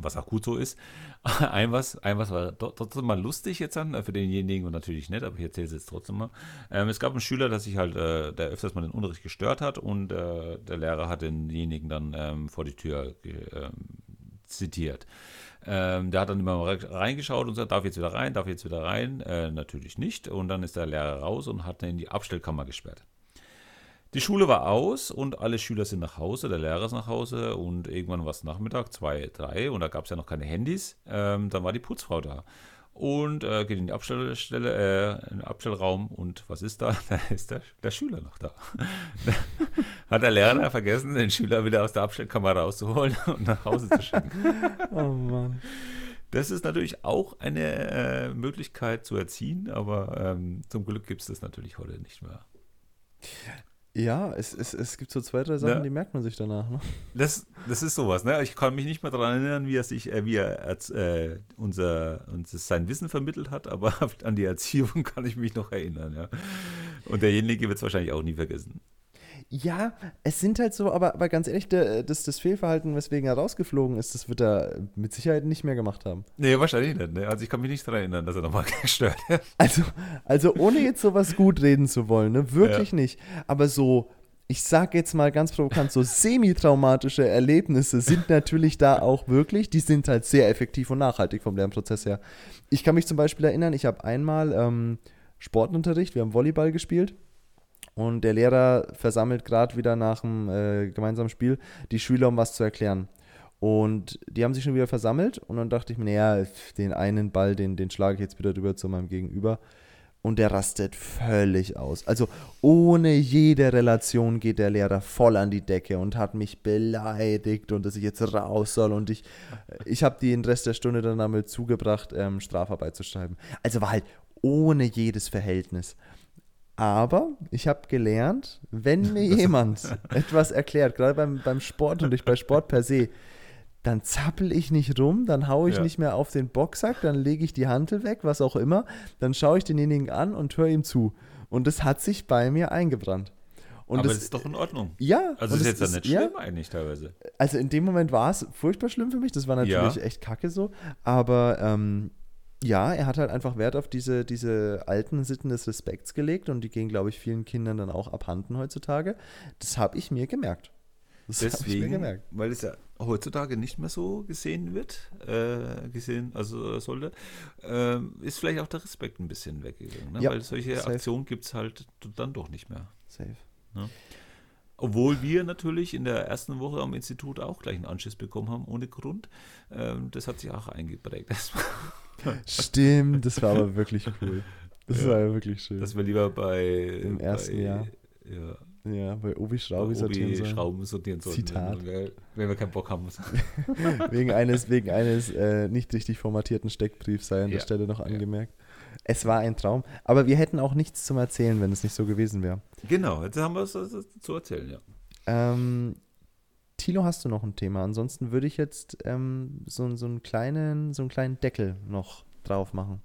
Was auch gut so ist. Ein was, ein was war trotzdem mal lustig jetzt an, äh, für denjenigen und natürlich nicht, aber ich erzähle es jetzt trotzdem mal. Ähm, es gab einen Schüler, der sich halt, äh, der öfters mal den Unterricht gestört hat und äh, der Lehrer hat denjenigen dann ähm, vor die Tür ähm, zitiert. Ähm, der hat dann immer reingeschaut und sagt, darf jetzt wieder rein, darf jetzt wieder rein? Äh, natürlich nicht. Und dann ist der Lehrer raus und hat ihn in die Abstellkammer gesperrt. Die Schule war aus und alle Schüler sind nach Hause, der Lehrer ist nach Hause und irgendwann war es Nachmittag, zwei, drei und da gab es ja noch keine Handys. Ähm, dann war die Putzfrau da und äh, geht in die Abstellstelle, äh, in den Abstellraum und was ist da? Da ist der, der Schüler noch da. Hat der Lehrer vergessen, den Schüler wieder aus der Abstellkammer rauszuholen und nach Hause zu schicken. Oh Mann. Das ist natürlich auch eine äh, Möglichkeit zu erziehen, aber ähm, zum Glück gibt es das natürlich heute nicht mehr. Ja, es, es, es gibt so zwei, drei Sachen, Ja. die merkt man sich danach. Ne? Das, das ist sowas, ne? Ich kann mich nicht mehr daran erinnern, wie er sich, äh, wie er äh, unser, uns sein Wissen vermittelt hat, aber an die Erziehung kann ich mich noch erinnern, ja. Und derjenige wird es wahrscheinlich auch nie vergessen. Ja, es sind halt so, aber, aber ganz ehrlich, der, das, das Fehlverhalten, weswegen er rausgeflogen ist, das wird er mit Sicherheit nicht mehr gemacht haben. Nee, wahrscheinlich nicht, ne? Also ich kann mich nicht daran erinnern, dass er nochmal gestört hat. Also, also ohne jetzt sowas gut reden zu wollen, ne? Wirklich nicht. Aber so, ich sag jetzt mal ganz provokant, so semi-traumatische Erlebnisse sind natürlich da auch wirklich, die sind halt sehr effektiv und nachhaltig vom Lernprozess her. Ich kann mich zum Beispiel erinnern, ich habe einmal ähm, Sportunterricht, wir haben Volleyball gespielt. Und der Lehrer versammelt gerade wieder nach dem äh, gemeinsamen Spiel die Schüler, um was zu erklären. Und die haben sich schon wieder versammelt und dann dachte ich mir, naja, den einen Ball, den, den schlage ich jetzt wieder drüber zu meinem Gegenüber. Und der rastet völlig aus. Also ohne jede Relation geht der Lehrer voll an die Decke und hat mich beleidigt und dass ich jetzt raus soll. Und ich, ich habe den Rest der Stunde dann damit zugebracht, ähm, Strafarbeit zu schreiben. Also war halt ohne jedes Verhältnis. Aber ich habe gelernt, wenn mir jemand etwas erklärt, gerade beim, beim Sport und ich bei Sport per se, dann zappel ich nicht rum, dann haue ich Ja. nicht mehr auf den Boxsack, dann lege ich die Hantel weg, was auch immer, dann schaue ich denjenigen an und höre ihm zu. Und das hat sich bei mir eingebrannt. Und aber das, das ist doch in Ordnung. ja, Also ist jetzt ja nicht ja, schlimm eigentlich teilweise. also in dem Moment war es furchtbar schlimm für mich. Das war natürlich Ja. echt kacke so. Aber ähm, ja, er hat halt einfach Wert auf diese, diese alten Sitten des Respekts gelegt und die gehen, glaube ich, vielen Kindern dann auch abhanden heutzutage. Das habe ich mir gemerkt. Das habe ich mir Deswegen, gemerkt. weil es ja heutzutage nicht mehr so gesehen wird, äh, gesehen, also sollte, ähm, ist vielleicht auch der Respekt ein bisschen weggegangen. Ne? Ja, weil solche safe. Aktionen gibt es halt dann doch nicht mehr. Safe. Obwohl wir natürlich in der ersten Woche am Institut auch gleich einen Anschiss bekommen haben, ohne Grund. Ähm, das hat sich auch eingeprägt. Stimmt, das war aber wirklich cool. Das Ja. war ja wirklich schön. Dass wir lieber bei Im ersten bei, Jahr. Ja, ja, bei Obi bei Schraubi sortieren sollen. Schrauben sortieren sollten, Zitat. Wenn, wir, wenn wir keinen Bock haben. wegen eines, wegen eines äh, nicht richtig formatierten Steckbriefs sei an der Ja, Stelle noch ja. angemerkt. Es war ein Traum. Aber wir hätten auch nichts zum Erzählen, wenn es nicht so gewesen wäre. genau, jetzt haben wir es zu erzählen, ja. Ähm, Thilo, hast du noch ein Thema? Ansonsten würde ich jetzt ähm, so, so, einen kleinen, so einen kleinen Deckel noch drauf machen.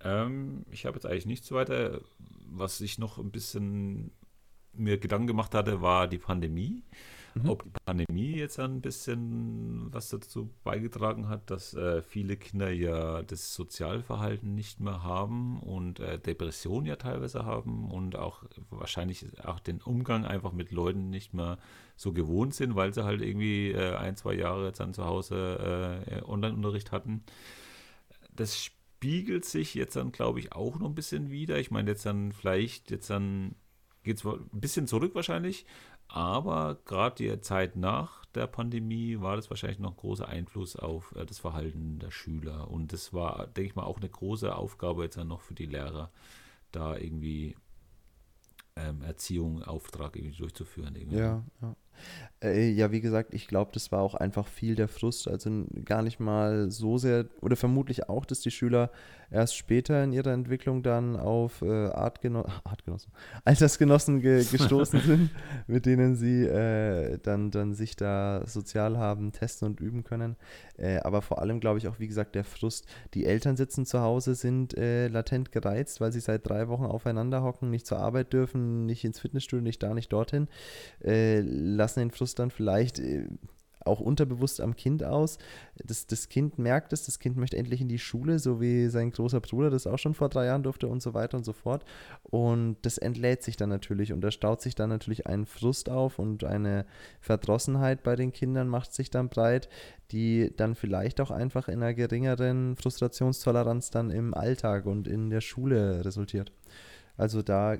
Ähm, ich habe jetzt eigentlich nichts weiter. Was ich noch ein bisschen mir Gedanken gemacht hatte, war die Pandemie. Mhm. Ob die Pandemie jetzt ein bisschen was dazu beigetragen hat, dass äh, viele Kinder ja das Sozialverhalten nicht mehr haben und äh, Depressionen ja teilweise haben und auch wahrscheinlich auch den Umgang einfach mit Leuten nicht mehr so gewohnt sind, weil sie halt irgendwie äh, ein, zwei Jahre jetzt dann zu Hause äh, Online-Unterricht hatten. Das spiegelt sich jetzt dann, glaube ich, auch noch ein bisschen wieder. Ich meine, jetzt dann vielleicht, jetzt dann geht es ein bisschen zurück wahrscheinlich, aber gerade die Zeit nach der Pandemie war das wahrscheinlich noch ein großer Einfluss auf äh, das Verhalten der Schüler. Und das war, denke ich mal, auch eine große Aufgabe jetzt dann noch für die Lehrer, da irgendwie ähm, Erziehung, Auftrag irgendwie durchzuführen. Irgendwie. Ja, ja. Äh, ja, wie gesagt, ich glaube, das war auch einfach viel der Frust. Also gar nicht mal so sehr, oder vermutlich auch, dass die Schüler erst später in ihrer Entwicklung dann auf äh, Artgeno Artgenossen, Altersgenossen ge gestoßen sind, mit denen sie äh, dann, dann sich da sozial haben testen und üben können. Äh, aber vor allem, glaube ich, auch, wie gesagt, der Frust. Die Eltern sitzen zu Hause, sind äh, latent gereizt, weil sie seit drei Wochen aufeinander hocken, nicht zur Arbeit dürfen, nicht ins Fitnessstudio, nicht da, nicht dorthin, äh, lassen den Frust dann vielleicht äh, auch unterbewusst am Kind aus. Das, das Kind merkt es, das Kind möchte endlich in die Schule, so wie sein großer Bruder das auch schon vor drei Jahren durfte und so weiter und so fort. Und das entlädt sich dann natürlich und da staut sich dann natürlich ein Frust auf und eine Verdrossenheit bei den Kindern macht sich dann breit, die dann vielleicht auch einfach in einer geringeren Frustrationstoleranz dann im Alltag und in der Schule resultiert. Also da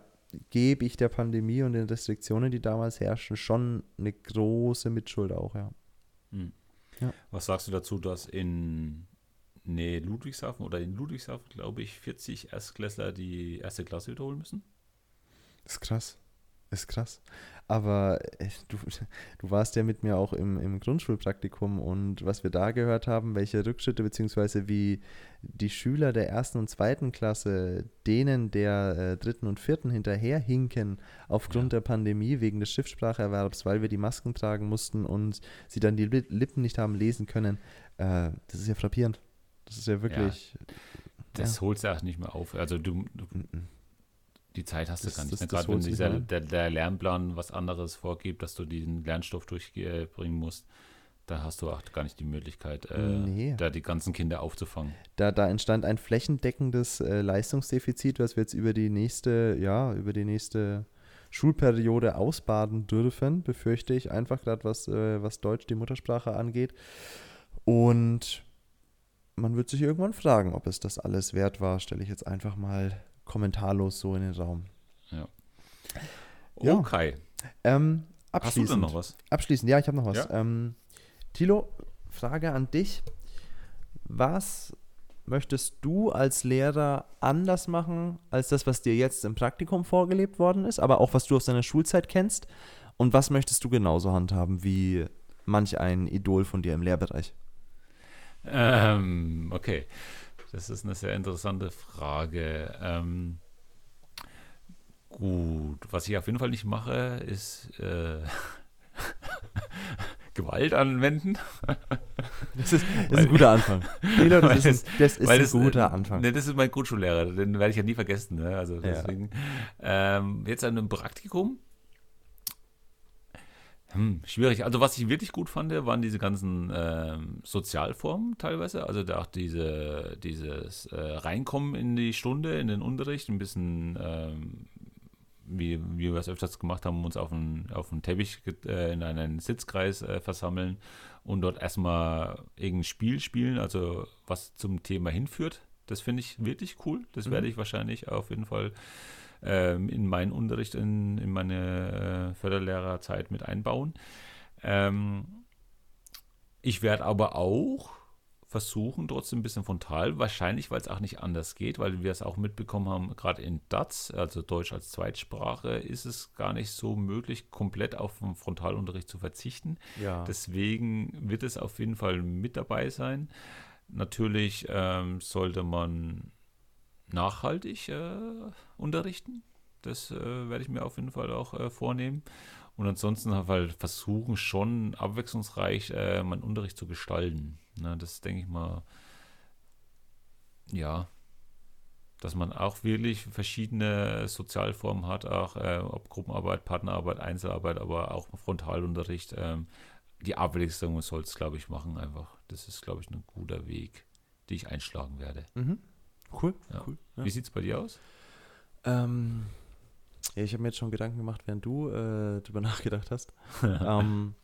gebe ich der Pandemie und den Restriktionen, die damals herrschen, schon eine große Mitschuld auch, ja. Hm. Ja. Was sagst du dazu, dass in nee, Ludwigshafen oder in Ludwigshafen, glaube ich, 40 Erstklässler die erste Klasse wiederholen müssen? Das ist krass. Das ist krass. Aber äh, du, du warst ja mit mir auch im, im Grundschulpraktikum und was wir da gehört haben, welche Rückschritte beziehungsweise wie die Schüler der ersten und zweiten Klasse denen der äh, dritten und vierten hinterherhinken aufgrund ja. der Pandemie wegen des Schriftspracherwerbs, weil wir die Masken tragen mussten und sie dann die Lippen nicht haben lesen können, äh, das ist ja frappierend. Das ist ja wirklich. Ja. Das ja. holst du auch nicht mehr auf. Also du, du die Zeit hast du das, gar nicht. Das, Gerade wenn dieser, der, der, Lernplan was anderes vorgibt, dass du diesen Lernstoff durchbringen musst, da hast du auch gar nicht die Möglichkeit, äh, nee. da die ganzen Kinder aufzufangen. Da, da entstand ein flächendeckendes äh, Leistungsdefizit, was wir jetzt über die nächste, ja, über die nächste Schulperiode ausbaden dürfen, befürchte ich einfach gerade, was, äh, was Deutsch, die Muttersprache angeht. Und man wird sich irgendwann fragen, ob es das alles wert war, stelle ich jetzt einfach mal kommentarlos so in den Raum. Ja. Okay. Ja. Ähm, Hast du denn noch was? Abschließend, ja, ich habe noch was. Ja. Ähm, Thilo, Frage an dich. Was möchtest du als Lehrer anders machen als das, was dir jetzt im Praktikum vorgelebt worden ist, aber auch was du aus deiner Schulzeit kennst? Und was möchtest du genauso handhaben wie manch ein Idol von dir im Lehrbereich? Ähm, okay. Das ist eine sehr interessante Frage. Ähm, gut, was ich auf jeden Fall nicht mache, ist äh, Gewalt anwenden. Das ist, das ist ein guter Anfang. Fehler, das, ist, das ist ein das, guter Anfang. Ne, das ist mein Grundschullehrer, den werde ich ja nie vergessen. Ne? Also deswegen. Ja. Ähm, jetzt an einem Praktikum hm, schwierig. Also was ich wirklich gut fand, waren diese ganzen ähm, Sozialformen teilweise. Also da auch diese, dieses äh, Reinkommen in die Stunde, in den Unterricht, ein bisschen, ähm, wie, wie wir es öfters gemacht haben, uns auf einen, auf einen Teppich äh, in einen Sitzkreis äh, versammeln und dort erstmal irgendein Spiel spielen, also was zum Thema hinführt. Das finde ich wirklich cool. Das mhm. werde ich wahrscheinlich auf jeden Fall ähm, in meinen Unterricht, in, in meine äh, Förderlehrerzeit mit einbauen. Ähm, ich werde aber auch versuchen, trotzdem ein bisschen frontal, wahrscheinlich, weil es auch nicht anders geht, weil wir es auch mitbekommen haben, gerade in DATS, also Deutsch als Zweitsprache, ist es gar nicht so möglich, komplett auf den Frontalunterricht zu verzichten. Ja. Deswegen wird es auf jeden Fall mit dabei sein. Natürlich ähm, sollte man nachhaltig äh, unterrichten. Das äh, werde ich mir auf jeden Fall auch äh, vornehmen. Und ansonsten halt versuchen, schon abwechslungsreich äh, meinen Unterricht zu gestalten. Na, das denke ich mal, ja, dass man auch wirklich verschiedene Sozialformen hat, auch äh, ob Gruppenarbeit, Partnerarbeit, Einzelarbeit, aber auch Frontalunterricht. Ähm, die Abwechslung soll es, glaube ich, machen einfach. Das ist, glaube ich, ein guter Weg, den ich einschlagen werde. Mhm. Cool, ja. cool. Ja. Wie sieht es bei dir aus? Ähm, ja, ich habe mir jetzt schon Gedanken gemacht, während du äh, drüber nachgedacht hast. ähm,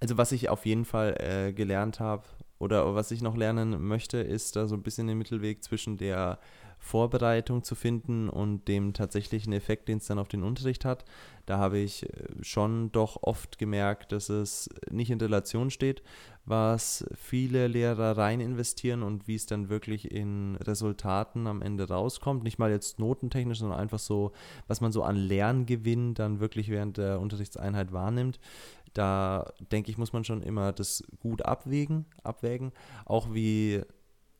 also was ich auf jeden Fall äh, gelernt habe oder was ich noch lernen möchte, ist da so ein bisschen den Mittelweg zwischen der Vorbereitung zu finden und dem tatsächlichen Effekt, den es dann auf den Unterricht hat. Da habe ich äh, schon doch oft gemerkt, dass es nicht in Relation steht, was viele Lehrer rein investieren und wie es dann wirklich in Resultaten am Ende rauskommt. Nicht mal jetzt notentechnisch, sondern einfach so, was man so an Lerngewinn dann wirklich während der Unterrichtseinheit wahrnimmt. Da denke ich, muss man schon immer das gut abwägen, abwägen. Auch wie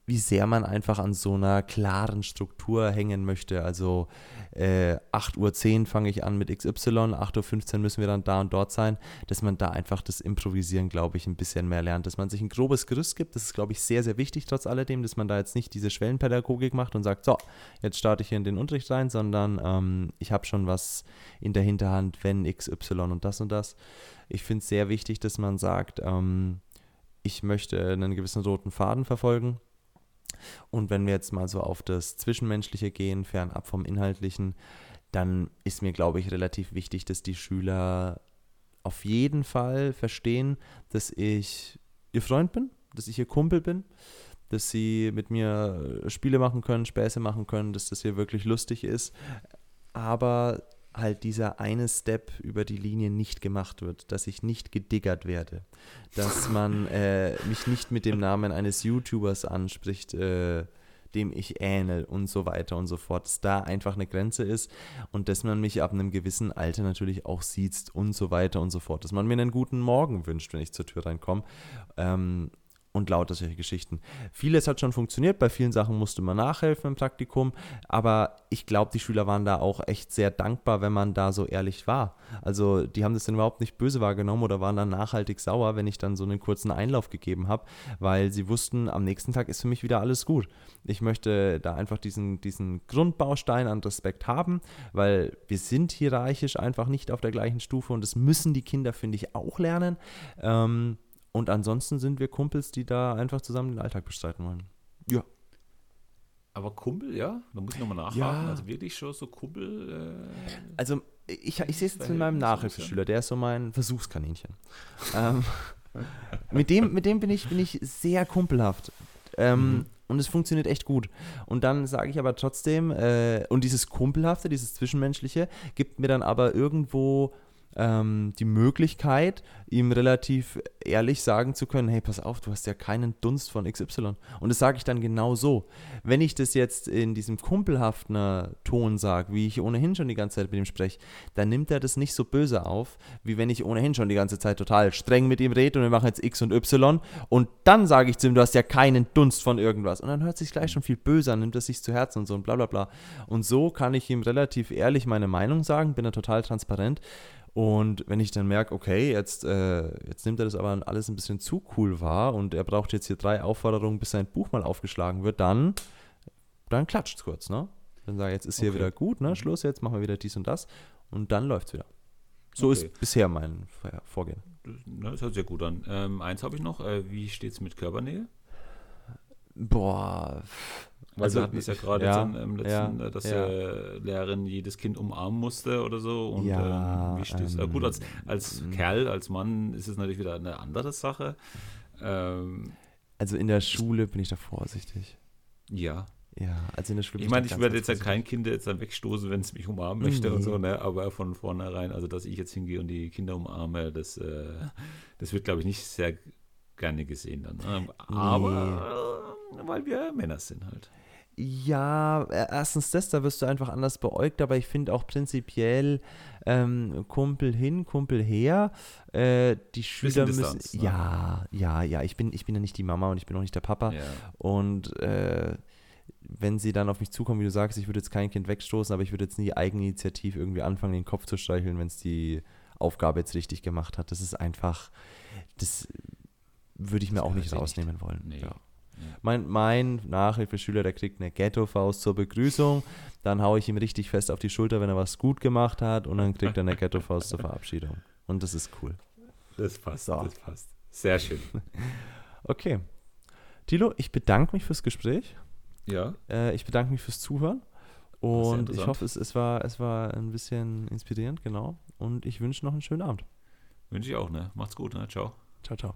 wie sehr man einfach an so einer klaren Struktur hängen möchte. Also äh, 8.10 Uhr fange ich an mit XY, 8.15 Uhr müssen wir dann da und dort sein, dass man da einfach das Improvisieren, glaube ich, ein bisschen mehr lernt, dass man sich ein grobes Gerüst gibt. Das ist, glaube ich, sehr, sehr wichtig trotz alledem, dass man da jetzt nicht diese Schwellenpädagogik macht und sagt, so, jetzt starte ich hier in den Unterricht rein, sondern ähm, ich habe schon was in der Hinterhand, wenn XY und das und das. Ich finde es sehr wichtig, dass man sagt, ähm, ich möchte einen gewissen roten Faden verfolgen und wenn wir jetzt mal so auf das Zwischenmenschliche gehen, fernab vom Inhaltlichen, dann ist mir, glaube ich, relativ wichtig, dass die Schüler auf jeden Fall verstehen, dass ich ihr Freund bin, dass ich ihr Kumpel bin, dass sie mit mir Spiele machen können, Späße machen können, dass das hier wirklich lustig ist. Aber halt dieser eine Step über die Linie nicht gemacht wird, dass ich nicht gediggert werde, dass man äh, mich nicht mit dem Namen eines YouTubers anspricht, äh, dem ich ähnel und so weiter und so fort, dass da einfach eine Grenze ist und dass man mich ab einem gewissen Alter natürlich auch sieht und so weiter und so fort, dass man mir einen guten Morgen wünscht, wenn ich zur Tür reinkomme. Ähm, und lauter solche Geschichten. Vieles hat schon funktioniert, bei vielen Sachen musste man nachhelfen im Praktikum, aber ich glaube, die Schüler waren da auch echt sehr dankbar, wenn man da so ehrlich war. Also die haben das dann überhaupt nicht böse wahrgenommen oder waren dann nachhaltig sauer, wenn ich dann so einen kurzen Einlauf gegeben habe, weil sie wussten, am nächsten Tag ist für mich wieder alles gut. Ich möchte da einfach diesen, diesen Grundbaustein an Respekt haben, weil wir sind hierarchisch einfach nicht auf der gleichen Stufe und das müssen die Kinder, finde ich, auch lernen. Ähm, und ansonsten sind wir Kumpels, die da einfach zusammen den Alltag bestreiten wollen. Ja. Aber Kumpel, ja? Da muss ich nochmal nachhaken. Ja. Also wirklich schon so Kumpel. Äh, also ich, ich sehe es jetzt mit meinem Nachhilfeschüler, der ist so mein Versuchskaninchen. ähm, mit, dem, mit dem bin ich, bin ich sehr kumpelhaft. Ähm, mhm. Und es funktioniert echt gut. Und dann sage ich aber trotzdem, äh, und dieses Kumpelhafte, dieses Zwischenmenschliche, gibt mir dann aber irgendwo ähm, die Möglichkeit, ihm relativ ehrlich sagen zu können, hey, pass auf, du hast ja keinen Dunst von XY. Und das sage ich dann genau so. Wenn ich das jetzt in diesem kumpelhaften Ton sage, wie ich ohnehin schon die ganze Zeit mit ihm spreche, dann nimmt er das nicht so böse auf, wie wenn ich ohnehin schon die ganze Zeit total streng mit ihm rede und wir machen jetzt X und Y und dann sage ich zu ihm, du hast ja keinen Dunst von irgendwas. Und dann hört sich gleich schon viel böser an, nimmt er sich zu Herzen und so und bla bla bla. Und so kann ich ihm relativ ehrlich meine Meinung sagen, bin da total transparent und wenn ich dann merke, okay, jetzt, äh, jetzt nimmt er das aber alles ein bisschen zu cool wahr und er braucht jetzt hier drei Aufforderungen, bis sein Buch mal aufgeschlagen wird, dann, dann klatscht es kurz, ne? Dann sage ich, jetzt ist hier okay. wieder gut, ne? Mhm. Schluss, jetzt machen wir wieder dies und das und dann läuft es wieder. So okay. ist bisher mein Vorgehen. Das hört sich ja gut an. Ähm, eins habe ich noch. Äh, wie steht es mit Körpernähe? Boah, weil also, wir hatten es ja gerade ja, im letzten, ja, äh, dass ja. äh, Lehrerin jedes Kind umarmen musste oder so. Und ja, ähm, wie stehst ähm, Gut, als, als ähm, Kerl, als Mann ist es natürlich wieder eine andere Sache. Ähm, also in der Schule bin ich da vorsichtig. Ja. Ja, also in der Schule. Ich meine, ich werde jetzt ja kein Kind jetzt dann wegstoßen, wenn es mich umarmen möchte mhm. und so, ne? Aber von vornherein, also dass ich jetzt hingehe und die Kinder umarme, das, äh, das wird, glaube ich, nicht sehr gerne gesehen dann. Ähm, aber äh, weil wir Männer sind halt. Ja, e, erstens das, da wirst du einfach anders beäugt, aber ich finde auch prinzipiell ähm, Kumpel hin, Kumpel her. Äh, die Schüler Distanz, müssen. Ne? Ja, ja, ja. Ich bin, ich bin ja nicht die Mama und ich bin auch nicht der Papa. Ja. Und äh, wenn sie dann auf mich zukommen, wie du sagst, ich würde jetzt kein Kind wegstoßen, aber ich würde jetzt nie eigeninitiativ irgendwie anfangen, den Kopf zu streicheln, wenn es die Aufgabe jetzt richtig gemacht hat. Das ist einfach, das würde ich mir auch nicht rausnehmen nicht. wollen. Nee. Ja. Mein, mein Nachhilfeschüler, der kriegt eine Ghetto-Faust zur Begrüßung. Dann haue ich ihm richtig fest auf die Schulter, wenn er was gut gemacht hat. Und dann kriegt er eine Ghetto-Faust zur Verabschiedung. Und das ist cool. Das passt. So. Das passt. Sehr schön. Okay. Tilo, ich bedanke mich fürs Gespräch. Ja. Äh, ich bedanke mich fürs Zuhören. Und ich hoffe, es, es, war, es war ein bisschen inspirierend, genau. Und ich wünsche noch einen schönen Abend. Wünsche ich auch, ne? Macht's gut, ne? Ciao. Ciao, ciao.